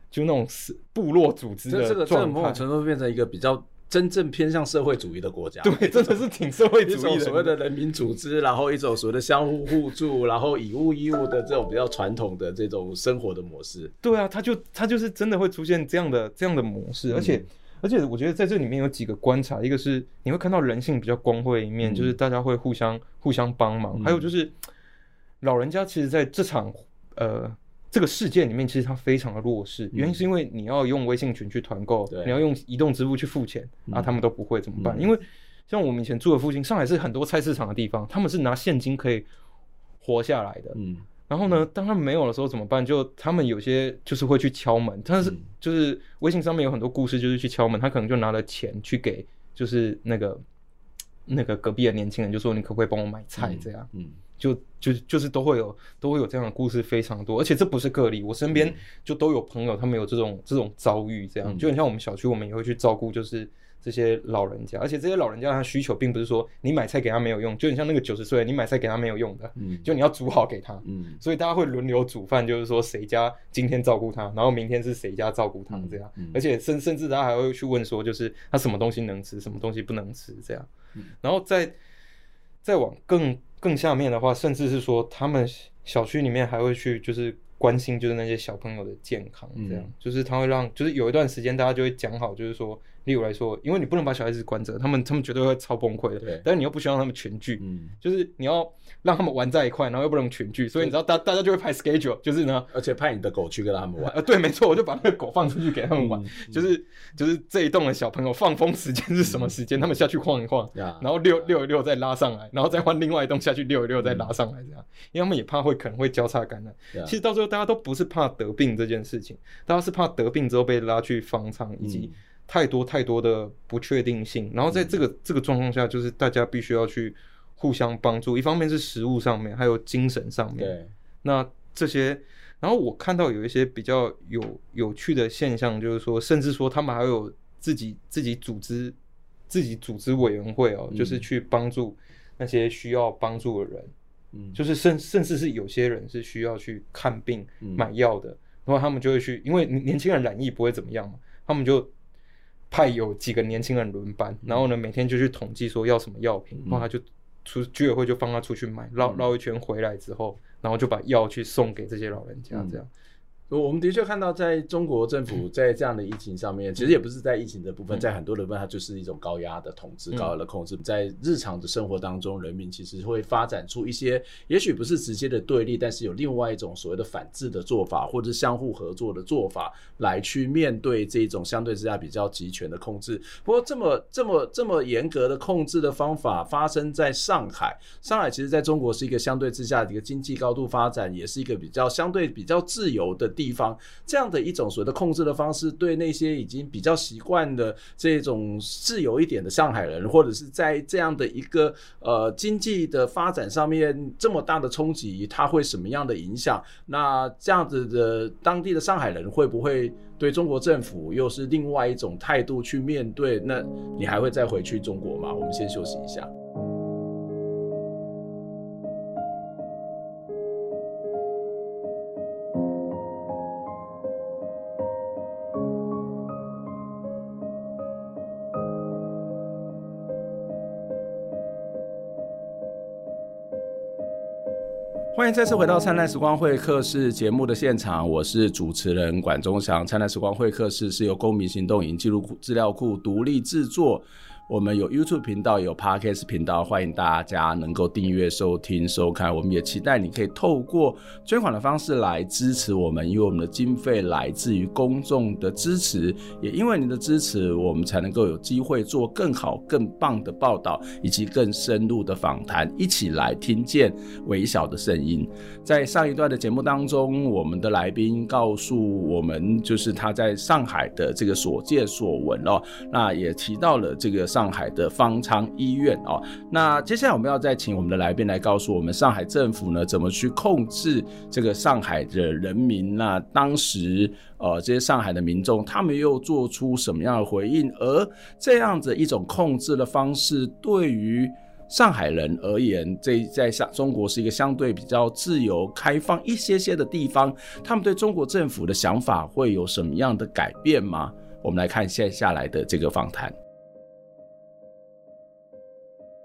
就那种是部落组织的这个这个某种程度变成一个比较。真正偏向社会主义的国家，对，真的是挺社会主义的。所谓的人民组织，然后一种所谓的相互互助，然后以物易物的这种比较传统的这种生活的模式。对啊，他就他就是真的会出现这样的这样的模式，而且、嗯、而且我觉得在这里面有几个观察，一个是你会看到人性比较光辉一面，嗯、就是大家会互相互相帮忙，嗯、还有就是老人家其实在这场呃。这个世界里面，其实它非常的弱势，原因是因为你要用微信群去团购，嗯、你要用移动支付去付钱，嗯、啊，他们都不会怎么办？嗯、因为像我们以前住的附近，上海是很多菜市场的地方，他们是拿现金可以活下来的。嗯，然后呢，当他们没有的时候怎么办？就他们有些就是会去敲门，但是就是微信上面有很多故事，就是去敲门，他可能就拿了钱去给，就是那个那个隔壁的年轻人，就说你可不可以帮我买菜这样？嗯。嗯就就就是都会有都会有这样的故事非常多，而且这不是个例，我身边就都有朋友，他们有这种这种遭遇，这样就很像我们小区，我们也会去照顾，就是这些老人家，而且这些老人家他需求并不是说你买菜给他没有用，就很像那个九十岁你买菜给他没有用的，嗯，就你要煮好给他，嗯，所以大家会轮流煮饭，就是说谁家今天照顾他，然后明天是谁家照顾他这样，而且甚甚至大家还会去问说，就是他什么东西能吃，什么东西不能吃这样，然后再再往更。更下面的话，甚至是说，他们小区里面还会去，就是关心，就是那些小朋友的健康，这样，嗯、就是他会让，就是有一段时间，大家就会讲好，就是说。例如来说，因为你不能把小孩子关着，他们他们绝对会超崩溃的。对，但是你又不希望他们群聚，嗯，就是你要让他们玩在一块，然后又不能群聚，所以你知道大大家就会排 schedule，就是呢，而且派你的狗去跟他们玩。呃，对，没错，我就把那个狗放出去给他们玩，就是就是这一栋的小朋友放风时间是什么时间，他们下去晃一晃，然后遛遛一遛再拉上来，然后再换另外一栋下去遛一遛再拉上来，这样，因为他们也怕会可能会交叉感染。其实到最后大家都不是怕得病这件事情，大家是怕得病之后被拉去方舱以及。太多太多的不确定性，然后在这个、嗯、这个状况下，就是大家必须要去互相帮助，一方面是食物上面，还有精神上面。对，那这些，然后我看到有一些比较有有趣的现象，就是说，甚至说他们还有自己自己组织自己组织委员会哦，嗯、就是去帮助那些需要帮助的人。嗯，就是甚甚至是有些人是需要去看病、买药的，嗯、然后他们就会去，因为年轻人染疫不会怎么样嘛，他们就派有几个年轻人轮班，嗯、然后呢每天就去统计说要什么药品，嗯、然后他就出居委会就放他出去买，绕绕一圈回来之后，然后就把药去送给这些老人家，这样。嗯我们的确看到，在中国政府在这样的疫情上面，其实也不是在疫情的部分，在很多的部分，它就是一种高压的统治、高压的控制。在日常的生活当中，人民其实会发展出一些，也许不是直接的对立，但是有另外一种所谓的反制的做法，或者是相互合作的做法，来去面对这种相对之下比较集权的控制。不过，这么这么这么严格的控制的方法发生在上海，上海其实在中国是一个相对之下的一个经济高度发展，也是一个比较相对比较自由的。地方这样的一种所谓的控制的方式，对那些已经比较习惯的这种自由一点的上海人，或者是在这样的一个呃经济的发展上面这么大的冲击，它会什么样的影响？那这样子的当地的上海人会不会对中国政府又是另外一种态度去面对？那你还会再回去中国吗？我们先休息一下。再次回到《灿烂时光会客室》节目的现场，我是主持人管中祥。《灿烂时光会客室》是由公民行动营记录资料库独立制作。我们有 YouTube 频道，有 Podcast 频道，欢迎大家能够订阅、收听、收看。我们也期待你可以透过捐款的方式来支持我们，因为我们的经费来自于公众的支持，也因为你的支持，我们才能够有机会做更好、更棒的报道，以及更深入的访谈，一起来听见微小的声音。在上一段的节目当中，我们的来宾告诉我们，就是他在上海的这个所见所闻哦，那也提到了这个。上上海的方舱医院哦，那接下来我们要再请我们的来宾来告诉我们，上海政府呢怎么去控制这个上海的人民？那当时呃这些上海的民众他们又做出什么样的回应？而这样子一种控制的方式，对于上海人而言，这在上中国是一个相对比较自由开放一些些的地方，他们对中国政府的想法会有什么样的改变吗？我们来看接下来的这个访谈。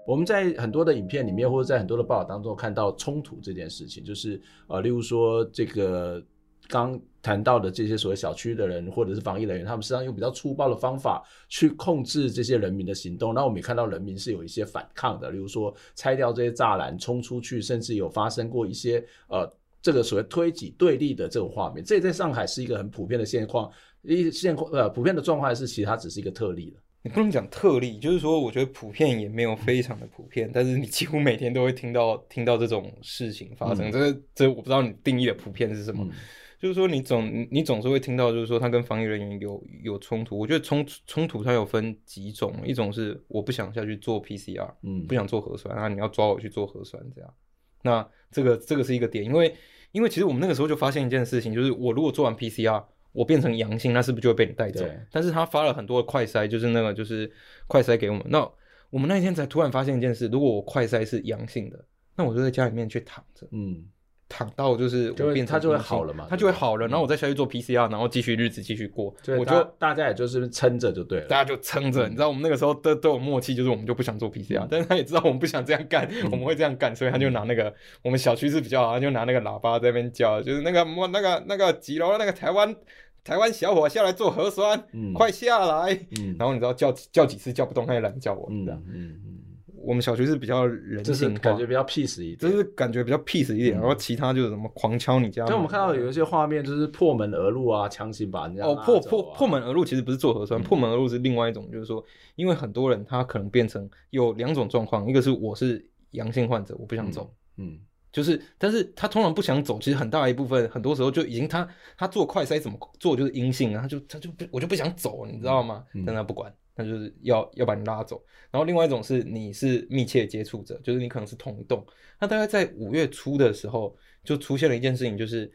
我们在很多的影片里面，或者在很多的报道当中看到冲突这件事情，就是呃，例如说这个刚谈到的这些所谓小区的人，或者是防疫人员，他们实际上用比较粗暴的方法去控制这些人民的行动。那我们也看到人民是有一些反抗的，例如说拆掉这些栅栏，冲出去，甚至有发生过一些呃这个所谓推挤对立的这种画面。这在上海是一个很普遍的现况，一现况呃普遍的状况是，其实它只是一个特例了。你不能讲特例，就是说，我觉得普遍也没有非常的普遍，但是你几乎每天都会听到听到这种事情发生。嗯、这个这我不知道你定义的普遍是什么，嗯、就是说你总你总是会听到，就是说他跟防疫人员有有冲突。我觉得冲冲突它有分几种，一种是我不想下去做 PCR，嗯，不想做核酸，然后你要抓我去做核酸这样。那这个这个是一个点，因为因为其实我们那个时候就发现一件事情，就是我如果做完 PCR。我变成阳性，那是不是就会被你带走？但是他发了很多的快筛，就是那个就是快筛给我们。那我们那一天才突然发现一件事：如果我快筛是阳性的，那我就在家里面去躺着。嗯。躺到就是我变成它就会好了嘛，他就会好了，然后我再下去做 PCR，然后继续日子继续过。我就大家也就是撑着就对了，大家就撑着。你知道我们那个时候都都有默契，就是我们就不想做 PCR，但是他也知道我们不想这样干，我们会这样干，所以他就拿那个我们小区是比较好，他就拿那个喇叭在那边叫，就是那个那个那个几楼那个台湾台湾小伙下来做核酸，快下来。然后你知道叫叫几次叫不动，他也懒得叫我，这样。嗯嗯。我们小区是比较人性化，感觉比较 peace 一点，就是感觉比较 peace 一点。嗯、然后其他就是什么狂敲你家，就我们看到有一些画面，就是破门而入啊，强行把人家、啊、哦破破破门而入，其实不是做核酸，嗯、破门而入是另外一种，就是说，因为很多人他可能变成有两种状况，一个是我是阳性患者，我不想走，嗯，嗯就是，但是他通常不想走，其实很大一部分，很多时候就已经他他做快筛怎么做就是阴性啊，他就他就不我就不想走，你知道吗？嗯、但他不管，他就是要要把你拉走。然后另外一种是你是密切接触者，就是你可能是同一栋。那大概在五月初的时候，就出现了一件事情，就是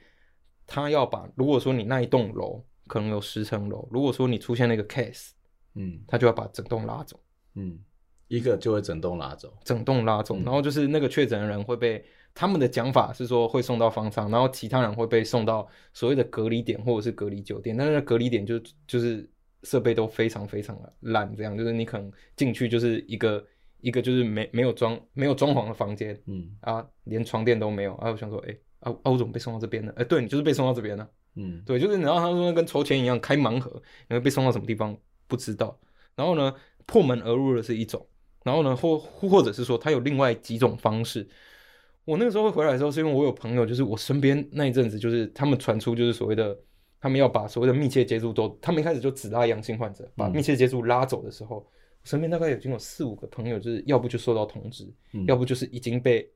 他要把如果说你那一栋楼可能有十层楼，如果说你出现了一个 case，嗯，他就要把整栋拉走，嗯，一个就会整栋拉走，整栋拉走，嗯、然后就是那个确诊的人会被。他们的讲法是说会送到方舱，然后其他人会被送到所谓的隔离点或者是隔离酒店。但是隔离点就就是设备都非常非常的烂，这样就是你可能进去就是一个一个就是没没有装没有装潢的房间，嗯啊，连床垫都没有。啊，我想说，哎、欸，啊啊，我怎么被送到这边呢？哎、欸，对，你就是被送到这边呢。嗯，对，就是然后他说跟抽签一样开盲盒，你会被送到什么地方不知道。然后呢，破门而入的是一种，然后呢或或者是说他有另外几种方式。我那个时候会回来的时候，是因为我有朋友，就是我身边那一阵子，就是他们传出就是所谓的，他们要把所谓的密切接触都，他们一开始就只拉阳性患者，把密切接触拉走的时候，嗯、身边大概已经有四五个朋友，就是要不就收到通知，嗯、要不就是已经被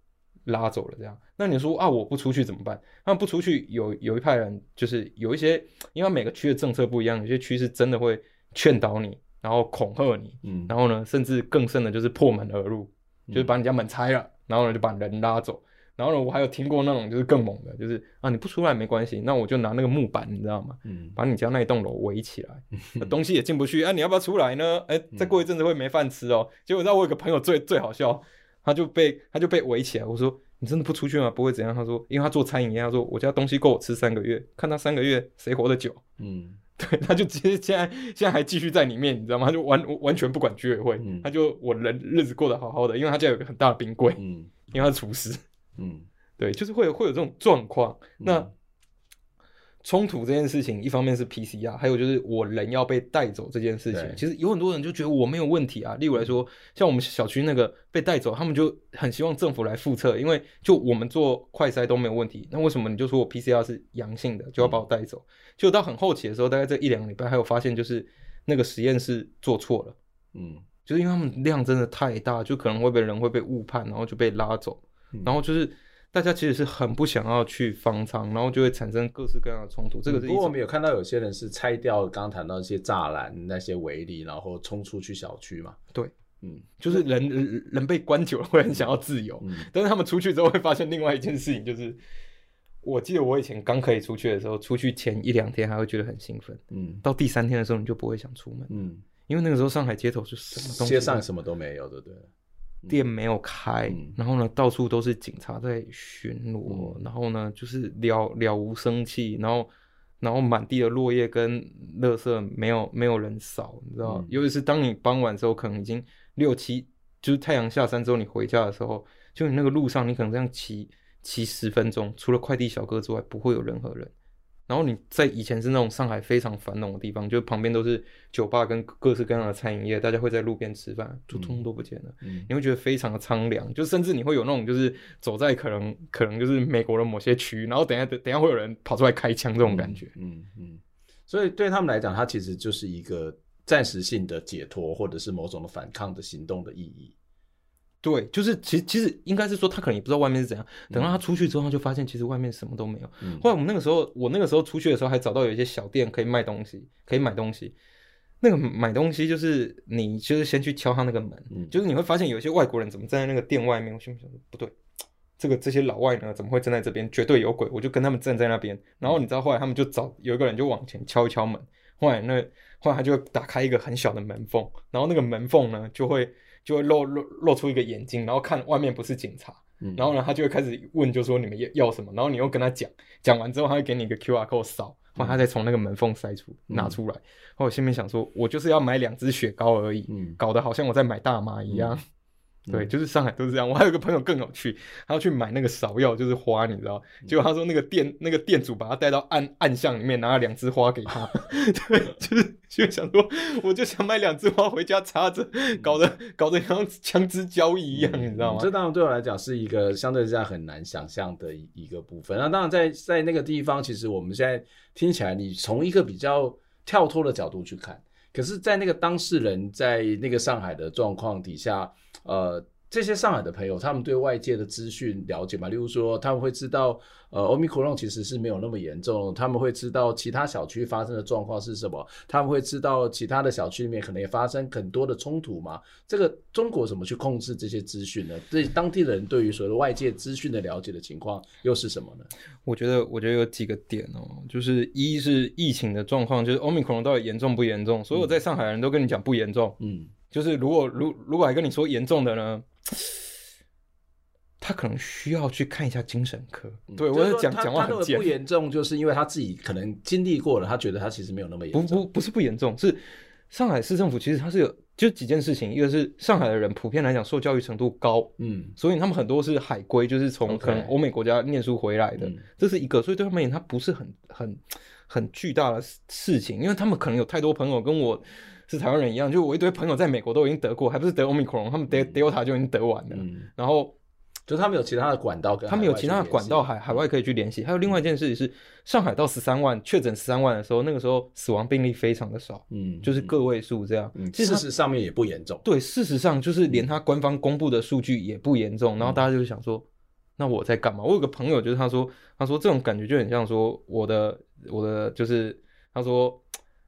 拉走了这样。那你说啊，我不出去怎么办？那不出去有有一派人就是有一些，因为每个区的政策不一样，有些区是真的会劝导你，然后恐吓你，嗯、然后呢，甚至更甚的就是破门而入，就是把你家门拆了。然后呢，就把人拉走。然后呢，我还有听过那种就是更猛的，就是啊，你不出来没关系，那我就拿那个木板，你知道吗？嗯，把你家那一栋楼围起来，东西也进不去。啊，你要不要出来呢？哎，再过一阵子会没饭吃哦。结果你知道我有个朋友最最好笑，他就被他就被围起来。我说你真的不出去吗？不会怎样？他说因为他做餐饮业，他说我家东西够我吃三个月，看他三个月谁活得久。嗯，对，他就直接现在现在还继续在里面，你知道吗？他就完完全不管居委会，嗯、他就我人日子过得好好的，因为他家有个很大的冰柜。嗯。因为他是厨师，嗯，对，就是会有会有这种状况。嗯、那冲突这件事情，一方面是 PCR，还有就是我人要被带走这件事情，其实有很多人就觉得我没有问题啊。例如来说，像我们小区那个被带走，他们就很希望政府来复测，因为就我们做快筛都没有问题，那为什么你就说我 PCR 是阳性的就要把我带走？嗯、就到很后期的时候，大概这一两个礼拜，还有发现就是那个实验室做错了，嗯。就是因为他们量真的太大，就可能会被人会被误判，然后就被拉走。嗯、然后就是大家其实是很不想要去方舱，然后就会产生各式各样的冲突。这个是、嗯、不过我们有看到有些人是拆掉刚刚谈到一些栅栏、那些围篱，然后冲出去小区嘛。对，嗯，就是人人被关久了会很想要自由，嗯、但是他们出去之后会发现另外一件事情，就是我记得我以前刚可以出去的时候，出去前一两天还会觉得很兴奋，嗯，到第三天的时候你就不会想出门，嗯。因为那个时候上海街头是什么东西？街上什么都没有，对不对？店没有开，嗯、然后呢，到处都是警察在巡逻，嗯、然后呢，就是了了无生气，然后然后满地的落叶跟垃圾没有没有人扫，你知道？嗯、尤其是当你傍晚的时候，可能已经六七，就是太阳下山之后，你回家的时候，就你那个路上，你可能这样骑骑十分钟，除了快递小哥之外，不会有任何人。然后你在以前是那种上海非常繁荣的地方，就旁边都是酒吧跟各式各样的餐饮业，大家会在路边吃饭，就通通都不见了。嗯、你会觉得非常的苍凉，就甚至你会有那种就是走在可能可能就是美国的某些区，然后等下等等下会有人跑出来开枪这种感觉。嗯嗯，嗯，所以对他们来讲，它其实就是一个暂时性的解脱，或者是某种的反抗的行动的意义。对，就是其实其实应该是说他可能也不知道外面是怎样。等到他出去之后，他就发现其实外面什么都没有。嗯、后来我们那个时候，我那个时候出去的时候，还找到有一些小店可以卖东西，可以买东西。那个买东西就是你就是先去敲他那个门，嗯、就是你会发现有一些外国人怎么站在那个店外面。我心里想说不对，这个这些老外呢怎么会站在这边？绝对有鬼！我就跟他们站在那边。然后你知道后来他们就找有一个人就往前敲一敲门。后来那后来他就打开一个很小的门缝，然后那个门缝呢就会。就会露露露出一个眼睛，然后看外面不是警察，嗯、然后呢，他就会开始问，就说你们要要什么，然后你又跟他讲，讲完之后，他会给你一个 QR code 扫，然后他再从那个门缝塞出拿出来。然后我心里面想说，我就是要买两只雪糕而已，嗯、搞得好像我在买大麻一样。嗯对，就是上海都是这样。我还有个朋友更有趣，他要去买那个芍药，就是花，你知道？结果他说那个店那个店主把他带到暗暗巷里面，拿了两枝花给他。对，就是就想说，我就想买两枝花回家插着，搞得搞得像枪支交易一样，你知道吗？这当然对我来讲是一个相对之下很难想象的一个部分。那当然在在那个地方，其实我们现在听起来，你从一个比较跳脱的角度去看，可是，在那个当事人在那个上海的状况底下。呃，这些上海的朋友，他们对外界的资讯了解吗？例如说，他们会知道，呃，Omicron 其实是没有那么严重，他们会知道其他小区发生的状况是什么，他们会知道其他的小区里面可能也发生很多的冲突吗？这个中国怎么去控制这些资讯呢？对当地的人对于所谓的外界资讯的了解的情况又是什么呢？我觉得，我觉得有几个点哦，就是一是疫情的状况，就是 Omicron 到底严重不严重？所有在上海的人都跟你讲不严重，嗯，就是如果如如果还跟你说严重的呢？他可能需要去看一下精神科。嗯、对，我是讲讲话很贱。不严重，就是因为他自己可能经历过了，他觉得他其实没有那么严重。不不不是不严重，是上海市政府其实他是有就几件事情，一个是上海的人普遍来讲受教育程度高，嗯，所以他们很多是海归，就是从可能欧美国家念书回来的，Okay. 这是一个，所以对他们而言，他不是很很很巨大的事情，因为他们可能有太多朋友跟我。是台湾人一样，就我一堆朋友在美国都已经得过，还不是得 Omicron，他们得 Delta 就已经得完了。嗯、然后就他们有其他的管道，跟他们有其他的管道海海外可以去联系。还有另外一件事情是，上海到十三万确诊十三万的时候，那个时候死亡病例非常的少，嗯，就是个位数这样。嗯、事实上面也不严重。对，事实上就是连他官方公布的数据也不严重。然后大家就想说，那我在干嘛？我有个朋友就是他说，他说这种感觉就很像说我的我的就是他说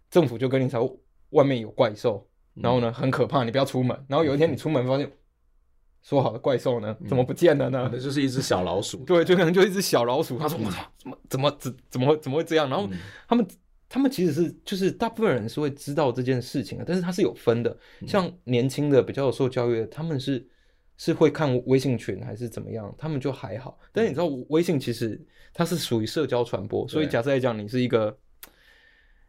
政府就跟你说外面有怪兽。然后呢，很可怕，你不要出门。然后有一天你出门，发现说好的怪兽呢，怎么不见了呢？那就是一只小老鼠。对，就可能就一只小老鼠。他说：“我操，怎么怎么怎怎么会怎么会这样？”然后他们他们其实是就是大部分人是会知道这件事情的，但是他是有分的。像年轻的比较有受教育的，他们是是会看微信群还是怎么样，他们就还好。但是你知道，微信其实它是属于社交传播，所以假设来讲，你是一个。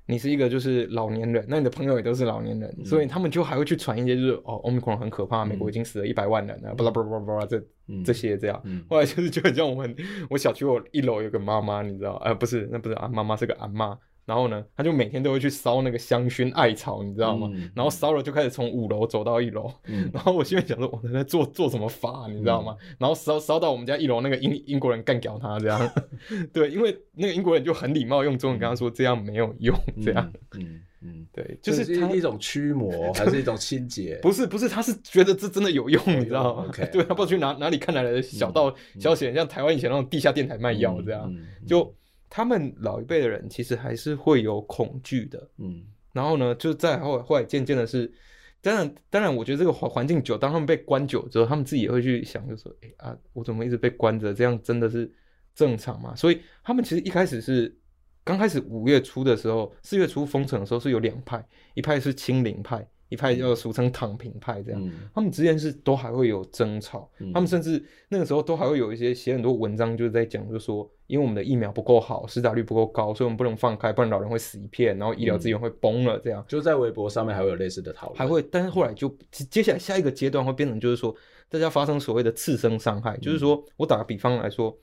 你是一个就是老年人，那你的朋友也都是老年人，嗯、所以他们就还会去传一些就是哦，Omicron 很可怕，嗯、美国已经死了一百万人了，巴拉巴拉巴拉这、嗯、这些这样。嗯、后来就是就很像我们我小区我一楼有个妈妈，你知道，呃，不是，那不是啊，妈妈是个阿嬷。然后呢，他就每天都会去烧那个香薰艾草，你知道吗？嗯、然后烧了就开始从五楼走到一楼。嗯、然后我现在想说，我在做做什么法，你知道吗？嗯、然后烧烧到我们家一楼那个英英国人干掉他这样。对，因为那个英国人就很礼貌用中文跟他说，这样没有用，这样。嗯嗯，对，就是他是一种驱魔 还是一种清洁？不是不是，他是觉得这真的有用，你知道吗？对，他不知道去哪哪里看来的小道消息，像台湾以前那种地下电台卖药这样，就。他们老一辈的人其实还是会有恐惧的，嗯，然后呢，就在后来后来渐渐的是，当然当然，我觉得这个环环境久，当他们被关久之后，他们自己也会去想，就说，哎啊，我怎么一直被关着？这样真的是正常吗？所以他们其实一开始是刚开始五月初的时候，四月初封城的时候是有两派，一派是清零派。一派叫俗称躺平派，这样，嗯、他们之间是都还会有争吵，嗯、他们甚至那个时候都还会有一些写很多文章，就是在讲，就是说，因为我们的疫苗不够好，施打率不够高，所以我们不能放开，不然老人会死一片，然后医疗资源会崩了，这样。就在微博上面还会有类似的讨论，还会，但是后来就接下来下一个阶段会变成，就是说，大家发生所谓的次生伤害，嗯、就是说我打个比方来说，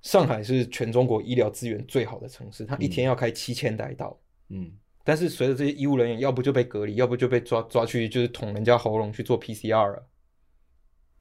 上海是全中国医疗资源最好的城市，它一天要开七千台刀，嗯。但是随着这些医务人员，要不就被隔离，要不就被抓抓去，就是捅人家喉咙去做 PCR 了。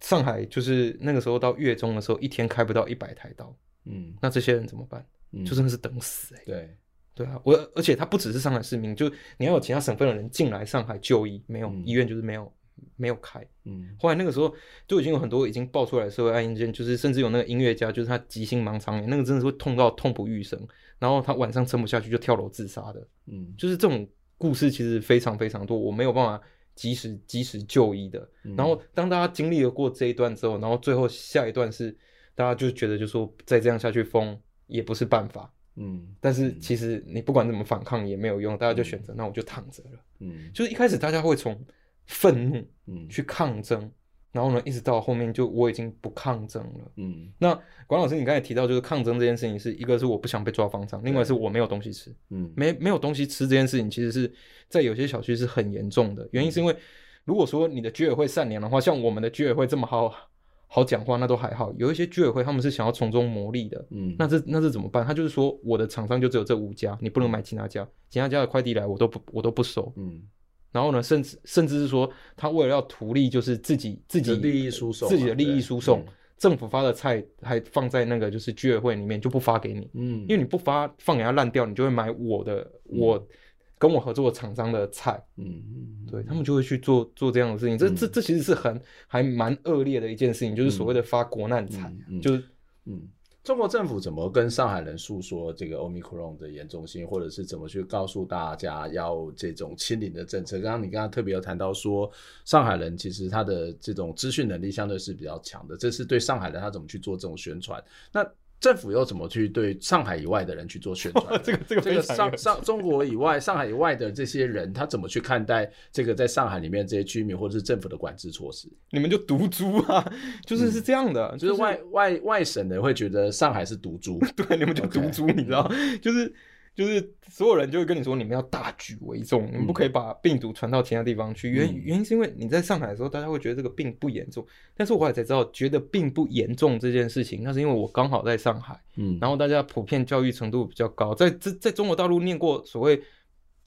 上海就是那个时候到月中的时候，一天开不到一百台刀。嗯，那这些人怎么办？嗯、就真的是等死哎、欸。对，对啊，我而且他不只是上海市民，就你要有其他省份的人进来上海就医，没有、嗯、医院就是没有没有开。嗯，后来那个时候就已经有很多已经爆出来的社会案件，就是甚至有那个音乐家，就是他急性盲肠炎，那个真的是会痛到痛不欲生。然后他晚上撑不下去就跳楼自杀的，嗯，就是这种故事其实非常非常多，我没有办法及时及时就医的。嗯、然后当大家经历了过这一段之后，然后最后下一段是大家就觉得就说再这样下去疯也不是办法，嗯，但是其实你不管怎么反抗也没有用，大家就选择、嗯、那我就躺着了，嗯，就是一开始大家会从愤怒，嗯，去抗争。然后呢，一直到后面就我已经不抗争了。嗯，那管老师，你刚才提到就是抗争这件事情，是一个是我不想被抓方丈，另外是我没有东西吃。嗯，没没有东西吃这件事情，其实是在有些小区是很严重的。原因是因为如果说你的居委会善良的话，像我们的居委会这么好好讲话，那都还好。有一些居委会他们是想要从中牟利的。嗯，那这那这怎么办？他就是说我的厂商就只有这五家，你不能买其他家，其他家的快递来我都不我都不收。嗯。然后呢，甚至甚至是说，他为了要图利，就是自己自己利益输送，自己的利益输送，嗯、政府发的菜还放在那个就是居委会里面，就不发给你，嗯，因为你不发，放给他烂掉，你就会买我的，我跟我合作的厂商的菜，嗯嗯，对他们就会去做做这样的事情。这这这其实是很还蛮恶劣的一件事情，就是所谓的发国难财，就是嗯。中国政府怎么跟上海人诉说这个 Omicron 的严重性，或者是怎么去告诉大家要这种清零的政策？刚刚你刚刚特别有谈到说，上海人其实他的这种资讯能力相对是比较强的，这是对上海人他怎么去做这种宣传？那。政府又怎么去对上海以外的人去做宣传？这个这个这个上上中国以外、上海以外的这些人，他怎么去看待这个在上海里面这些居民或者是政府的管制措施？你们就毒猪啊，就是是这样的，嗯、就是外外外省的会觉得上海是毒猪，对，你们就毒株，Okay. 你知道，就是。就是所有人就会跟你说，你们要大局为重，你们不可以把病毒传到其他地方去。原原因是因为你在上海的时候，大家会觉得这个病不严重，但是我也才知道，觉得并不严重这件事情，那是因为我刚好在上海，嗯，然后大家普遍教育程度比较高，在在在中国大陆念过所谓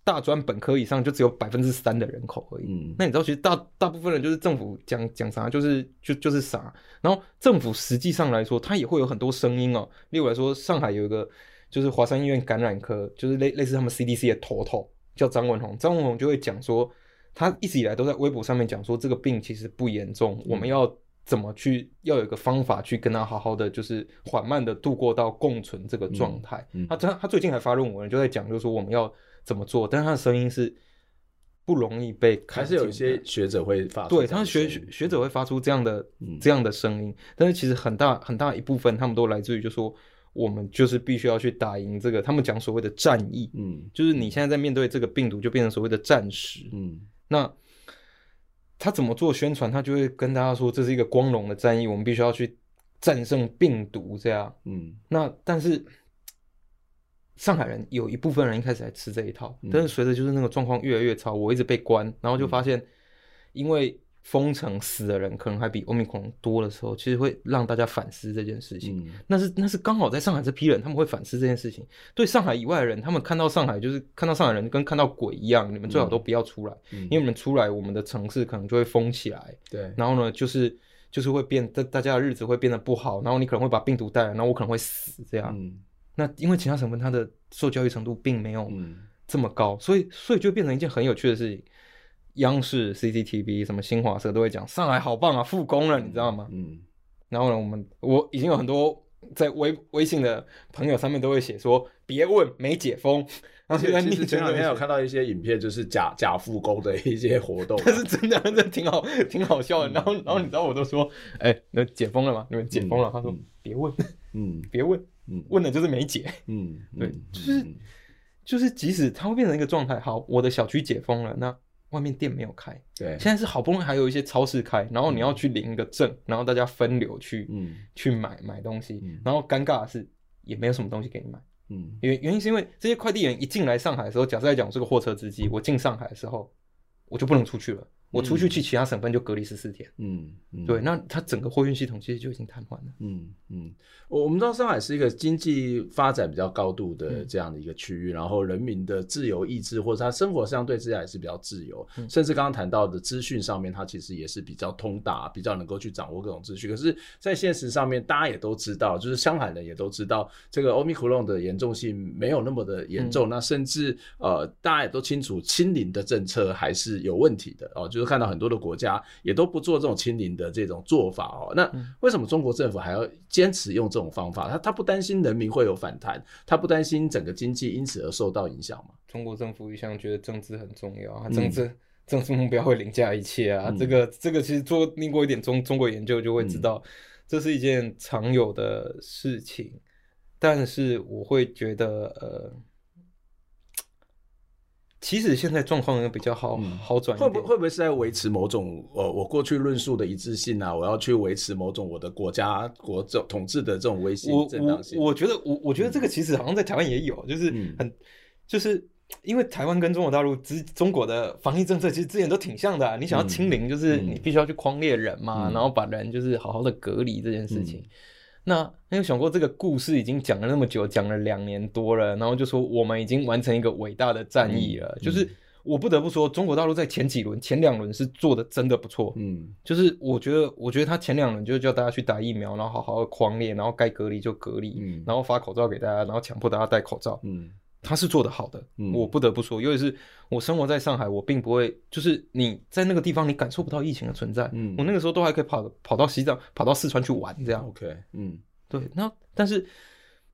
大专本科以上，就只有百分之三的人口而已。嗯，那你知道，其实大大部分人就是政府讲讲啥，就是就就是啥。然后政府实际上来说，它也会有很多声音哦。例如来说，上海有一个。就是华山医院感染科，就是类类似他们 CDC 的头头叫张文宏，张文宏就会讲说，他一直以来都在微博上面讲说，这个病其实不严重，嗯、我们要怎么去，要有一个方法去跟他好好的，就是缓慢的度过到共存这个状态。嗯。嗯、他他他最近还发论文，就在讲，就是说我们要怎么做，但是他的声音是不容易被看，还是有一些学者会发出，对，他学学者会发出这样的、嗯、这样的声音，但是其实很大很大一部分，他们都来自于就是说。我们就是必须要去打赢这个，他们讲所谓的战役，嗯，就是你现在在面对这个病毒，就变成所谓的战时，嗯，那他怎么做宣传？他就会跟大家说，这是一个光荣的战役，我们必须要去战胜病毒，这样，嗯，那但是上海人有一部分人一开始还吃这一套，嗯，但是随着就是那个状况越来越糟，我一直被关，然后就发现，因为。封城死的人可能还比欧米克多的时候，其实会让大家反思这件事情。嗯、那是那是刚好在上海这批人，他们会反思这件事情。对上海以外的人，他们看到上海就是看到上海人跟看到鬼一样，你们最好都不要出来，嗯、因为你们出来，我们的城市可能就会封起来。对，然后呢，就是就是会变，大大家的日子会变得不好，然后你可能会把病毒带来，然后我可能会死这样。嗯、那因为其他省份它的受教育程度并没有这么高，所以所以就变成一件很有趣的事情。央视、CCTV、什么新华社都会讲上海好棒啊，复工了，你知道吗？嗯。然后呢，我们我已经有很多在微微信的朋友上面都会写说，别问没解封。然后其实前两天有看到一些影片，就是假假复工的一些活动，但是真的真的挺好，挺好笑的。然后然后你知道我都说，哎，那解封了吗？你们解封了？他说别问，嗯，别问，嗯，问的就是没解，嗯，对，就是就是即使它会变成一个状态，好，我的小区解封了，那。外面店没有开，对，现在是好不容易还有一些超市开，然后你要去领一个证，嗯、然后大家分流去，嗯，去买买东西，嗯、然后尴尬的是也没有什么东西给你买，嗯，因为原因是因为这些快递员一进来上海的时候，假设来讲我是个货车司机，我进上海的时候我就不能出去了。我出去去其他省份就隔离十四天。嗯，嗯对，那它整个货运系统其实就已经瘫痪了。嗯嗯，我我们知道上海是一个经济发展比较高度的这样的一个区域，嗯、然后人民的自由意志或者他生活相对之下也是比较自由，嗯、甚至刚刚谈到的资讯上面，它其实也是比较通达，比较能够去掌握各种资讯。可是，在现实上面，大家也都知道，就是上海人也都知道，这个 Omicron 的严重性没有那么的严重。嗯、那甚至呃，大家也都清楚，清零的政策还是有问题的哦，就是。看到很多的国家也都不做这种清零的这种做法哦，那为什么中国政府还要坚持用这种方法？他他不担心人民会有反弹，他不担心整个经济因此而受到影响吗？中国政府一向觉得政治很重要啊，政治、嗯、政治目标会凌驾一切啊。嗯、这个这个其实做经过一点中中国研究就会知道，这是一件常有的事情。嗯、但是我会觉得呃。其实现在状况也比较好，嗯、好转。会不会不会是在维持某种呃，我过去论述的一致性啊？我要去维持某种我的国家国政统治的这种威信正当性？我我我觉得我我觉得这个其实好像在台湾也有，嗯、就是很就是因为台湾跟中国大陆之中国的防疫政策其实之前都挺像的、啊。你想要清零，就是你必须要去框列人嘛，嗯、然后把人就是好好的隔离这件事情。嗯那没有想过这个故事已经讲了那么久，讲了两年多了，然后就说我们已经完成一个伟大的战役了。嗯、就是我不得不说，中国大陆在前几轮、前两轮是做的真的不错。嗯，就是我觉得，我觉得他前两轮就叫大家去打疫苗，然后好好的狂练，然后该隔离就隔离，嗯，然后发口罩给大家，然后强迫大家戴口罩。嗯，他是做得好的，嗯、我不得不说，尤其是我生活在上海，我并不会就是你在那个地方你感受不到疫情的存在，嗯，我那个时候都还可以跑跑到西藏、跑到四川去玩这样，OK，嗯，对，那但是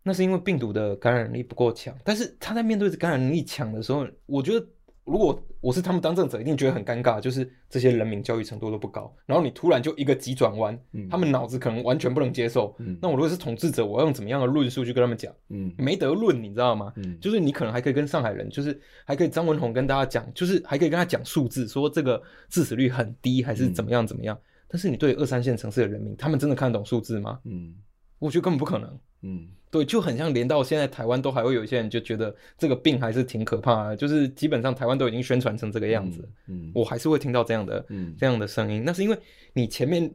那是因为病毒的感染力不够强，但是他在面对着感染力强的时候，我觉得。如果我是他们当政者，一定觉得很尴尬，就是这些人民教育程度都不高，然后你突然就一个急转弯，嗯、他们脑子可能完全不能接受。嗯、那我如果是统治者，我要用怎么样的论述去跟他们讲？嗯，没得论，你知道吗？嗯，就是你可能还可以跟上海人，就是还可以张文宏跟大家讲，就是还可以跟他讲数字，说这个致死率很低，还是怎么样怎么样。嗯、但是你对二三线城市的人民，他们真的看得懂数字吗？嗯，我觉得根本不可能。嗯。对，就很像连到现在台湾都还会有一些人就觉得这个病还是挺可怕的，就是基本上台湾都已经宣传成这个样子，嗯，嗯我还是会听到这样的，嗯，这样的声音。那是因为你前面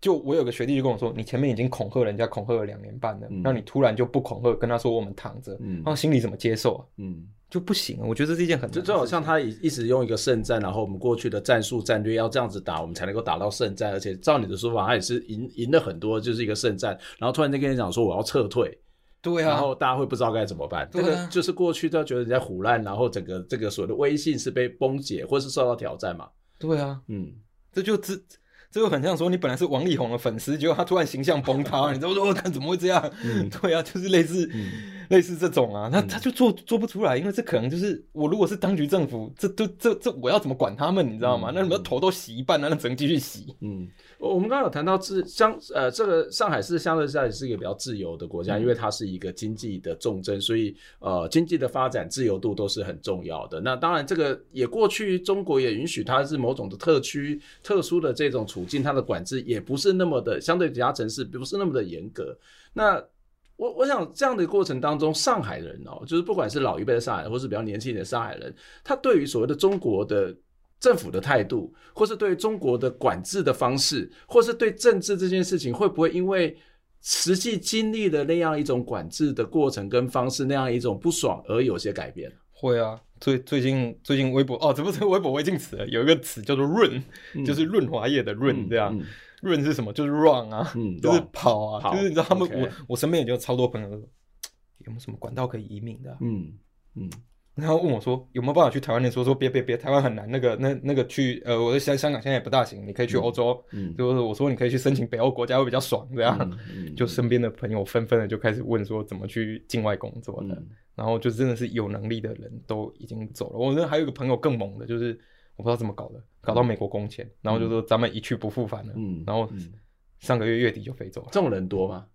就我有个学弟就跟我说，你前面已经恐吓人家恐吓了两年半了，那、嗯、你突然就不恐吓，跟他说我们躺着，嗯，他心里怎么接受啊？嗯，就不行啊。我觉得这是一件很就就好像他一直用一个圣战，然后我们过去的战术战略要这样子打，我们才能够打到圣战，而且照你的说法，他也是赢赢了很多，就是一个圣战，然后突然间跟你讲说我要撤退。对啊，然后大家会不知道该怎么办。这个就是过去都觉得人家唬烂，然后整个这个所谓的威信是被崩解，或是受到挑战嘛。对啊，嗯，这就这这就很像说你本来是王力宏的粉丝，结果他突然形象崩塌，你知道说看怎么会这样？嗯，对啊，就是类似类似这种啊，那他就做做不出来，因为这可能就是我如果是当局政府，这都这这我要怎么管他们？你知道吗？那你们头都洗一半，那只能继续洗。嗯。我们刚刚有谈到自相呃，这个上海是相对在是一个比较自由的国家，因为它是一个经济的重镇，所以呃经济的发展自由度都是很重要的。那当然，这个也过去中国也允许它是某种的特区、特殊的这种处境，它的管制也不是那么的相对其他城市不是那么的严格。那我我想这样的过程当中，上海人哦，就是不管是老一辈的上海人，或是比较年轻的上海人，他对于所谓的中国的。政府的态度，或是对中国的管制的方式，或是对政治这件事情，会不会因为实际经历的那样一种管制的过程跟方式，那样一种不爽而有些改变？会啊，最最近最近微博哦，这不是微博微信词，有一个词叫做润，嗯、就是润滑液的润，这样润、是什么？就是 run 啊，嗯、就是跑啊，跑就是你知道他们我我身边也就超多朋友说，有没有什么管道可以移民的、啊？嗯嗯。嗯然后问我说有没有办法去台湾念书？说别别别，台湾很难。那个那那个去呃，我在香香港现在也不大行，你可以去欧洲。嗯，就是我说你可以去申请北欧国家会比较爽这样。嗯嗯、就身边的朋友纷纷的就开始问说怎么去境外工作的。嗯、然后就真的是有能力的人都已经走了。我那还有一个朋友更猛的，就是我不知道怎么搞的，搞到美国工签，然后就说咱们一去不复返了。嗯，然后上个月月底就飞走了。这种人多吗？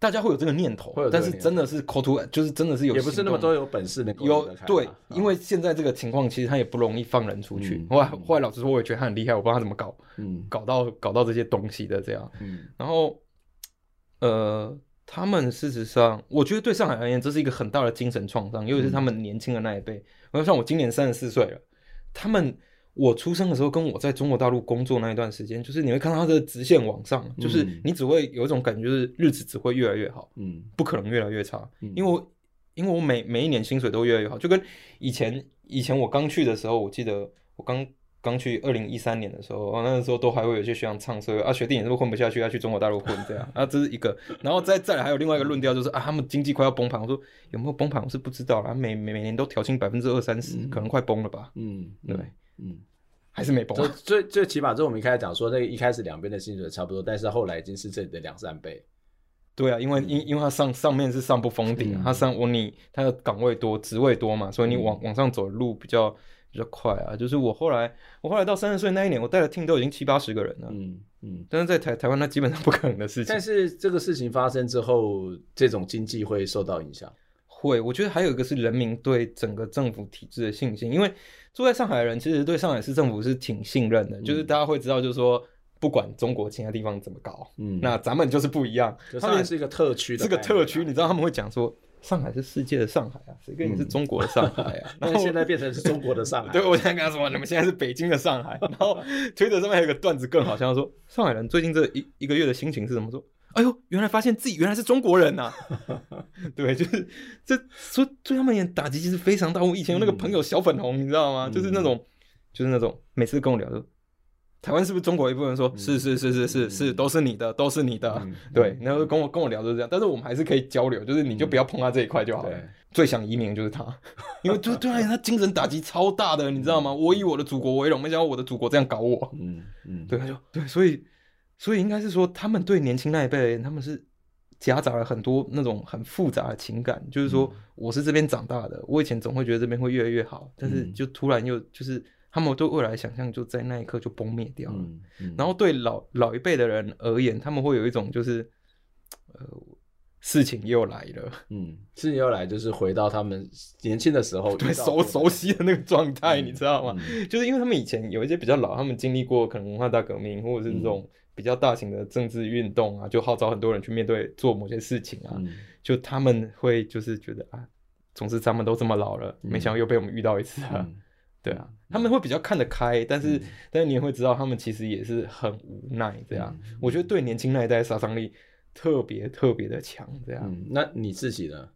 大家会有这个念头，但是真的是 call to，就是真的是有，也不是那么多有本事的。有对，因为现在这个情况，其实他也不容易放人出去。后来后来老实说，我也觉得他很厉害，我不知道他怎么搞，嗯，搞到搞到这些东西的这样，嗯，然后，呃，他们事实上，我觉得对上海而言，这是一个很大的精神创伤，尤其是他们年轻的那一辈。我像我今年三十四岁了，他们。我出生的时候，跟我在中国大陆工作那一段时间，就是你会看到它的直线往上，嗯、就是你只会有一种感觉，就是日子只会越来越好，嗯，不可能越来越差，嗯、因为我因为我每每一年薪水都越来越好，就跟以前以前我刚去的时候，我记得我刚刚去二零一三年的时候，那个时候都还会有些学长唱说啊，学弟你是不是混不下去，要去中国大陆混这样啊，这是一个，然后再再来还有另外一个论调，就是啊，他们经济快要崩盘，我说有没有崩盘，我是不知道啦，每每每年都调薪百分之二三十，可能快崩了吧，嗯，对。嗯，还是没崩。最最起码，这我们一开始讲说，那个一开始两边的薪水差不多，但是后来已经是这里的两三倍。对啊，因为因因为它上上面是上不封顶啊，它上我你它的岗位多，职位多嘛，所以你往往上走的路比较比较快啊。就是我后来我后来到三十岁那一年，我带的 team 都已经七八十个人了。嗯嗯，但是在台台湾，那基本上不可能的事情。但是这个事情发生之后，这种经济会受到影响。会，我觉得还有一个是人民对整个政府体制的信心，因为住在上海的人其实对上海市政府是挺信任的，嗯、就是大家会知道，就是说不管中国其他地方怎么搞，嗯，那咱们就是不一样。上海是一个特区的，是个特区，你知道他们会讲说上海是世界的上海啊，谁跟你是中国的上海啊？那、嗯、现在变成是中国的上海。对，我现在跟他说，你们现在是北京的上海。然后推特上面还有一个段子更好笑，说上海人最近这一一个月的心情是怎么说？哎呦，原来发现自己原来是中国人呐、啊！对，就是这说对他们也打击其实非常大。我以前有那个朋友小粉红，你知道吗？就是那种，就是那种每次跟我聊就，台湾是不是中国一部分？说，是是是是是是，都是你的，都是你的。对，然后跟我跟我聊就是这样。但是我们还是可以交流，就是你就不要碰他这一块就好了。最想移民就是他，因为对对他精神打击超大的，你知道吗？我以我的祖国为荣，没想到我的祖国这样搞我。嗯嗯，对，他就对，所以所以应该是说，他们对年轻那一辈他们是夹杂了很多那种很复杂的情感。就是说，我是这边长大的，我以前总会觉得这边会越来越好，但是就突然又就是他们对未来想象就在那一刻就崩灭掉了。嗯嗯，然后对老老一辈的人而言，他们会有一种就是呃。事情又来了，嗯，事情又来，就是回到他们年轻的时候，对熟熟悉的那个状态，嗯、你知道吗？嗯、就是因为他们以前有一些比较老，他们经历过可能文化大革命，或者是这种比较大型的政治运动啊，嗯、就号召很多人去面对做某些事情啊，嗯、就他们会就是觉得啊，总之咱们都这么老了，嗯、没想到又被我们遇到一次啊，嗯、对啊，他们会比较看得开，但是、嗯、但是你也会知道，他们其实也是很无奈这样。嗯、我觉得对年轻那一代杀伤力。特别特别的强，这样、嗯。那你自己呢？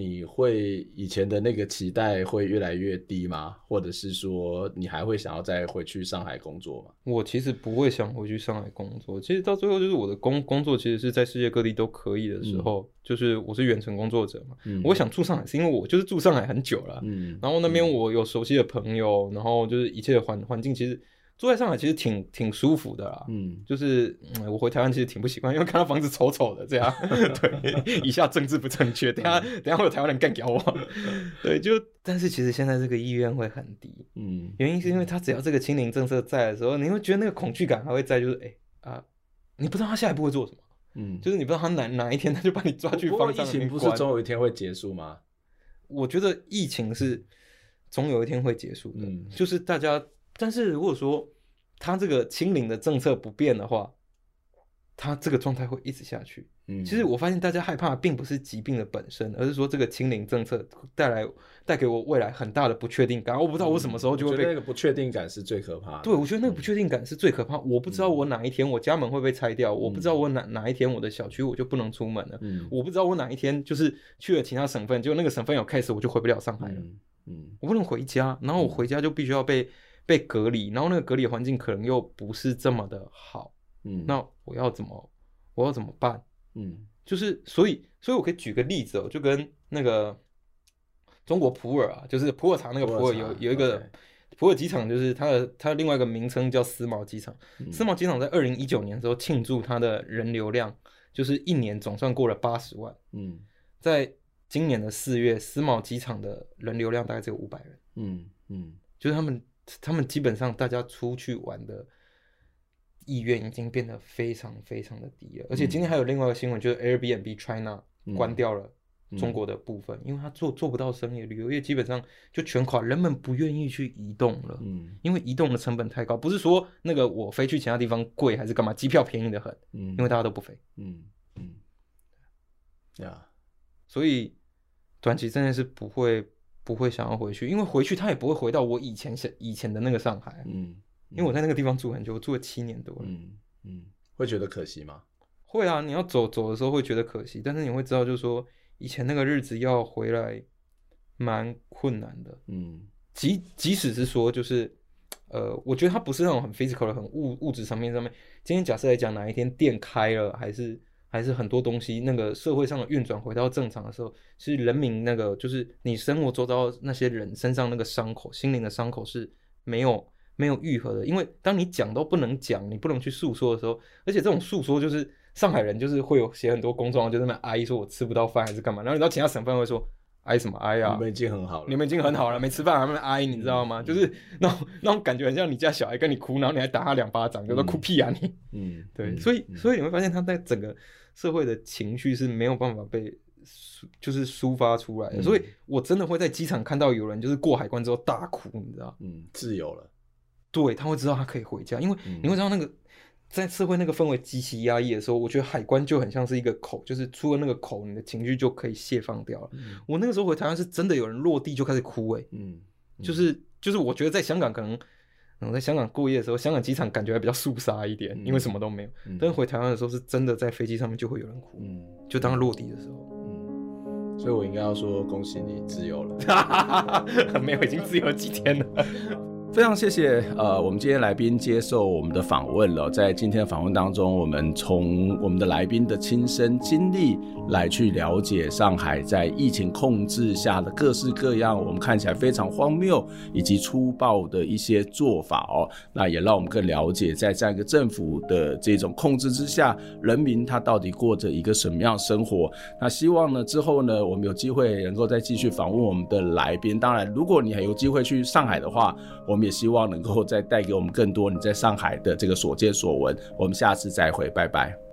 你会以前的那个期待会越来越低吗？或者是说，你还会想要再回去上海工作吗？我其实不会想回去上海工作。其实到最后，就是我的工工作其实是在世界各地都可以的时候，嗯、就是我是远程工作者嘛。嗯、我想住上海，是因为我就是住上海很久了。嗯。然后那边我有熟悉的朋友，嗯、然后就是一切的环环境其实。住在上海其实挺挺舒服的啦，嗯，就是、嗯、我回台湾其实挺不习惯，因为看到房子丑丑的这样，对，以下政治不正确，等下等下会有台湾人干掉我，对，就但是其实现在这个意愿会很低，嗯，原因是因为他只要这个清零政策在的时候，你会觉得那个恐惧感还会在，就是哎、欸、啊，你不知道他下一步会做什么，嗯，就是你不知道他哪哪一天他就把你抓去放上。疫情不是总有一天会结束吗？我觉得疫情是总有一天会结束的，嗯，就是大家。但是如果说他这个清零的政策不变的话，他这个状态会一直下去。嗯，其实我发现大家害怕并不是疾病的本身，而是说这个清零政策带来带给我未来很大的不确定感。我不知道我什么时候就会被、嗯、那个不确定感是最可怕的。对，我觉得那个不确定感是最可怕。嗯、我不知道我哪一天我家门会被拆掉，嗯、我不知道我哪哪一天我的小区我就不能出门了。嗯，我不知道我哪一天就是去了其他省份，就那个省份有 case，我就回不了上海了。嗯，嗯我不能回家，然后我回家就必须要被。被隔离，然后那个隔离环境可能又不是这么的好，嗯，那我要怎么，我要怎么办？嗯，就是所以，所以我可以举个例子哦，就跟那个中国普洱啊，就是普洱茶那个普洱有有一个普洱机场，就是它的它的另外一个名称叫思茅机场。嗯、思茅机场在二零一九年的时候庆祝它的人流量，就是一年总算过了八十万。嗯，在今年的四月，思茅机场的人流量大概只有五百人。嗯嗯，就是他们。他们基本上大家出去玩的意愿已经变得非常非常的低了，而且今天还有另外一个新闻，就是 Airbnb China 关掉了中国的部分，因为他做做不到生意，旅游业基本上就全垮，人们不愿意去移动了，嗯，因为移动的成本太高，不是说那个我飞去其他地方贵还是干嘛，机票便宜的很，嗯，因为大家都不飞，嗯嗯，呀，所以短期真的是不会。不会想要回去，因为回去他也不会回到我以前想以前的那个上海。嗯，因为我在那个地方住很久，我住了七年多了。嗯嗯，会觉得可惜吗？会啊，你要走走的时候会觉得可惜，但是你会知道，就是说以前那个日子要回来蛮困难的。嗯，即即使是说，就是呃，我觉得它不是那种很 physical 的、很物物质层面上面。今天假设来讲，哪一天店开了，还是？还是很多东西，那个社会上的运转回到正常的时候，是人民那个，就是你生活周遭那些人身上那个伤口，心灵的伤口是没有没有愈合的。因为当你讲都不能讲，你不能去诉说的时候，而且这种诉说就是上海人就是会有写很多公众，就在那哀说我吃不到饭还是干嘛，然后你到其他省份会说哀什么哀呀？你们已经很好了，你们已经很好了，没吃饭还在哀，你知道吗？嗯、就是那种那种感觉，很像你家小孩跟你哭，然后你还打他两巴掌，就说哭屁啊你。嗯，对，所以所以你会发现他在整个。社会的情绪是没有办法被就是抒发出来的，嗯、所以我真的会在机场看到有人就是过海关之后大哭，你知道？嗯，自由了。对，他会知道他可以回家，因为你会知道那个在社会那个氛围极其压抑的时候，我觉得海关就很像是一个口，就是出了那个口，你的情绪就可以泄放掉了。嗯、我那个时候回台湾是真的有人落地就开始哭，欸，哎、嗯，嗯，就是就是我觉得在香港可能。然后在香港过夜的时候，香港机场感觉还比较肃杀一点，嗯、因为什么都没有。嗯、但是回台湾的时候，是真的在飞机上面就会有人哭，嗯、就当落地的时候。嗯，所以我应该要说恭喜你自由了，没有，已经自由几天了。非常谢谢呃，我们今天来宾接受我们的访问了。在今天的访问当中，我们从我们的来宾的亲身经历来去了解上海在疫情控制下的各式各样，我们看起来非常荒谬以及粗暴的一些做法哦。那也让我们更了解，在这样一个政府的这种控制之下，人民他到底过着一个什么样生活。那希望呢，之后呢，我们有机会能够再继续访问我们的来宾。当然，如果你还有机会去上海的话，我们。也希望能够再带给我们更多你在上海的这个所见所闻。我们下次再会，拜拜。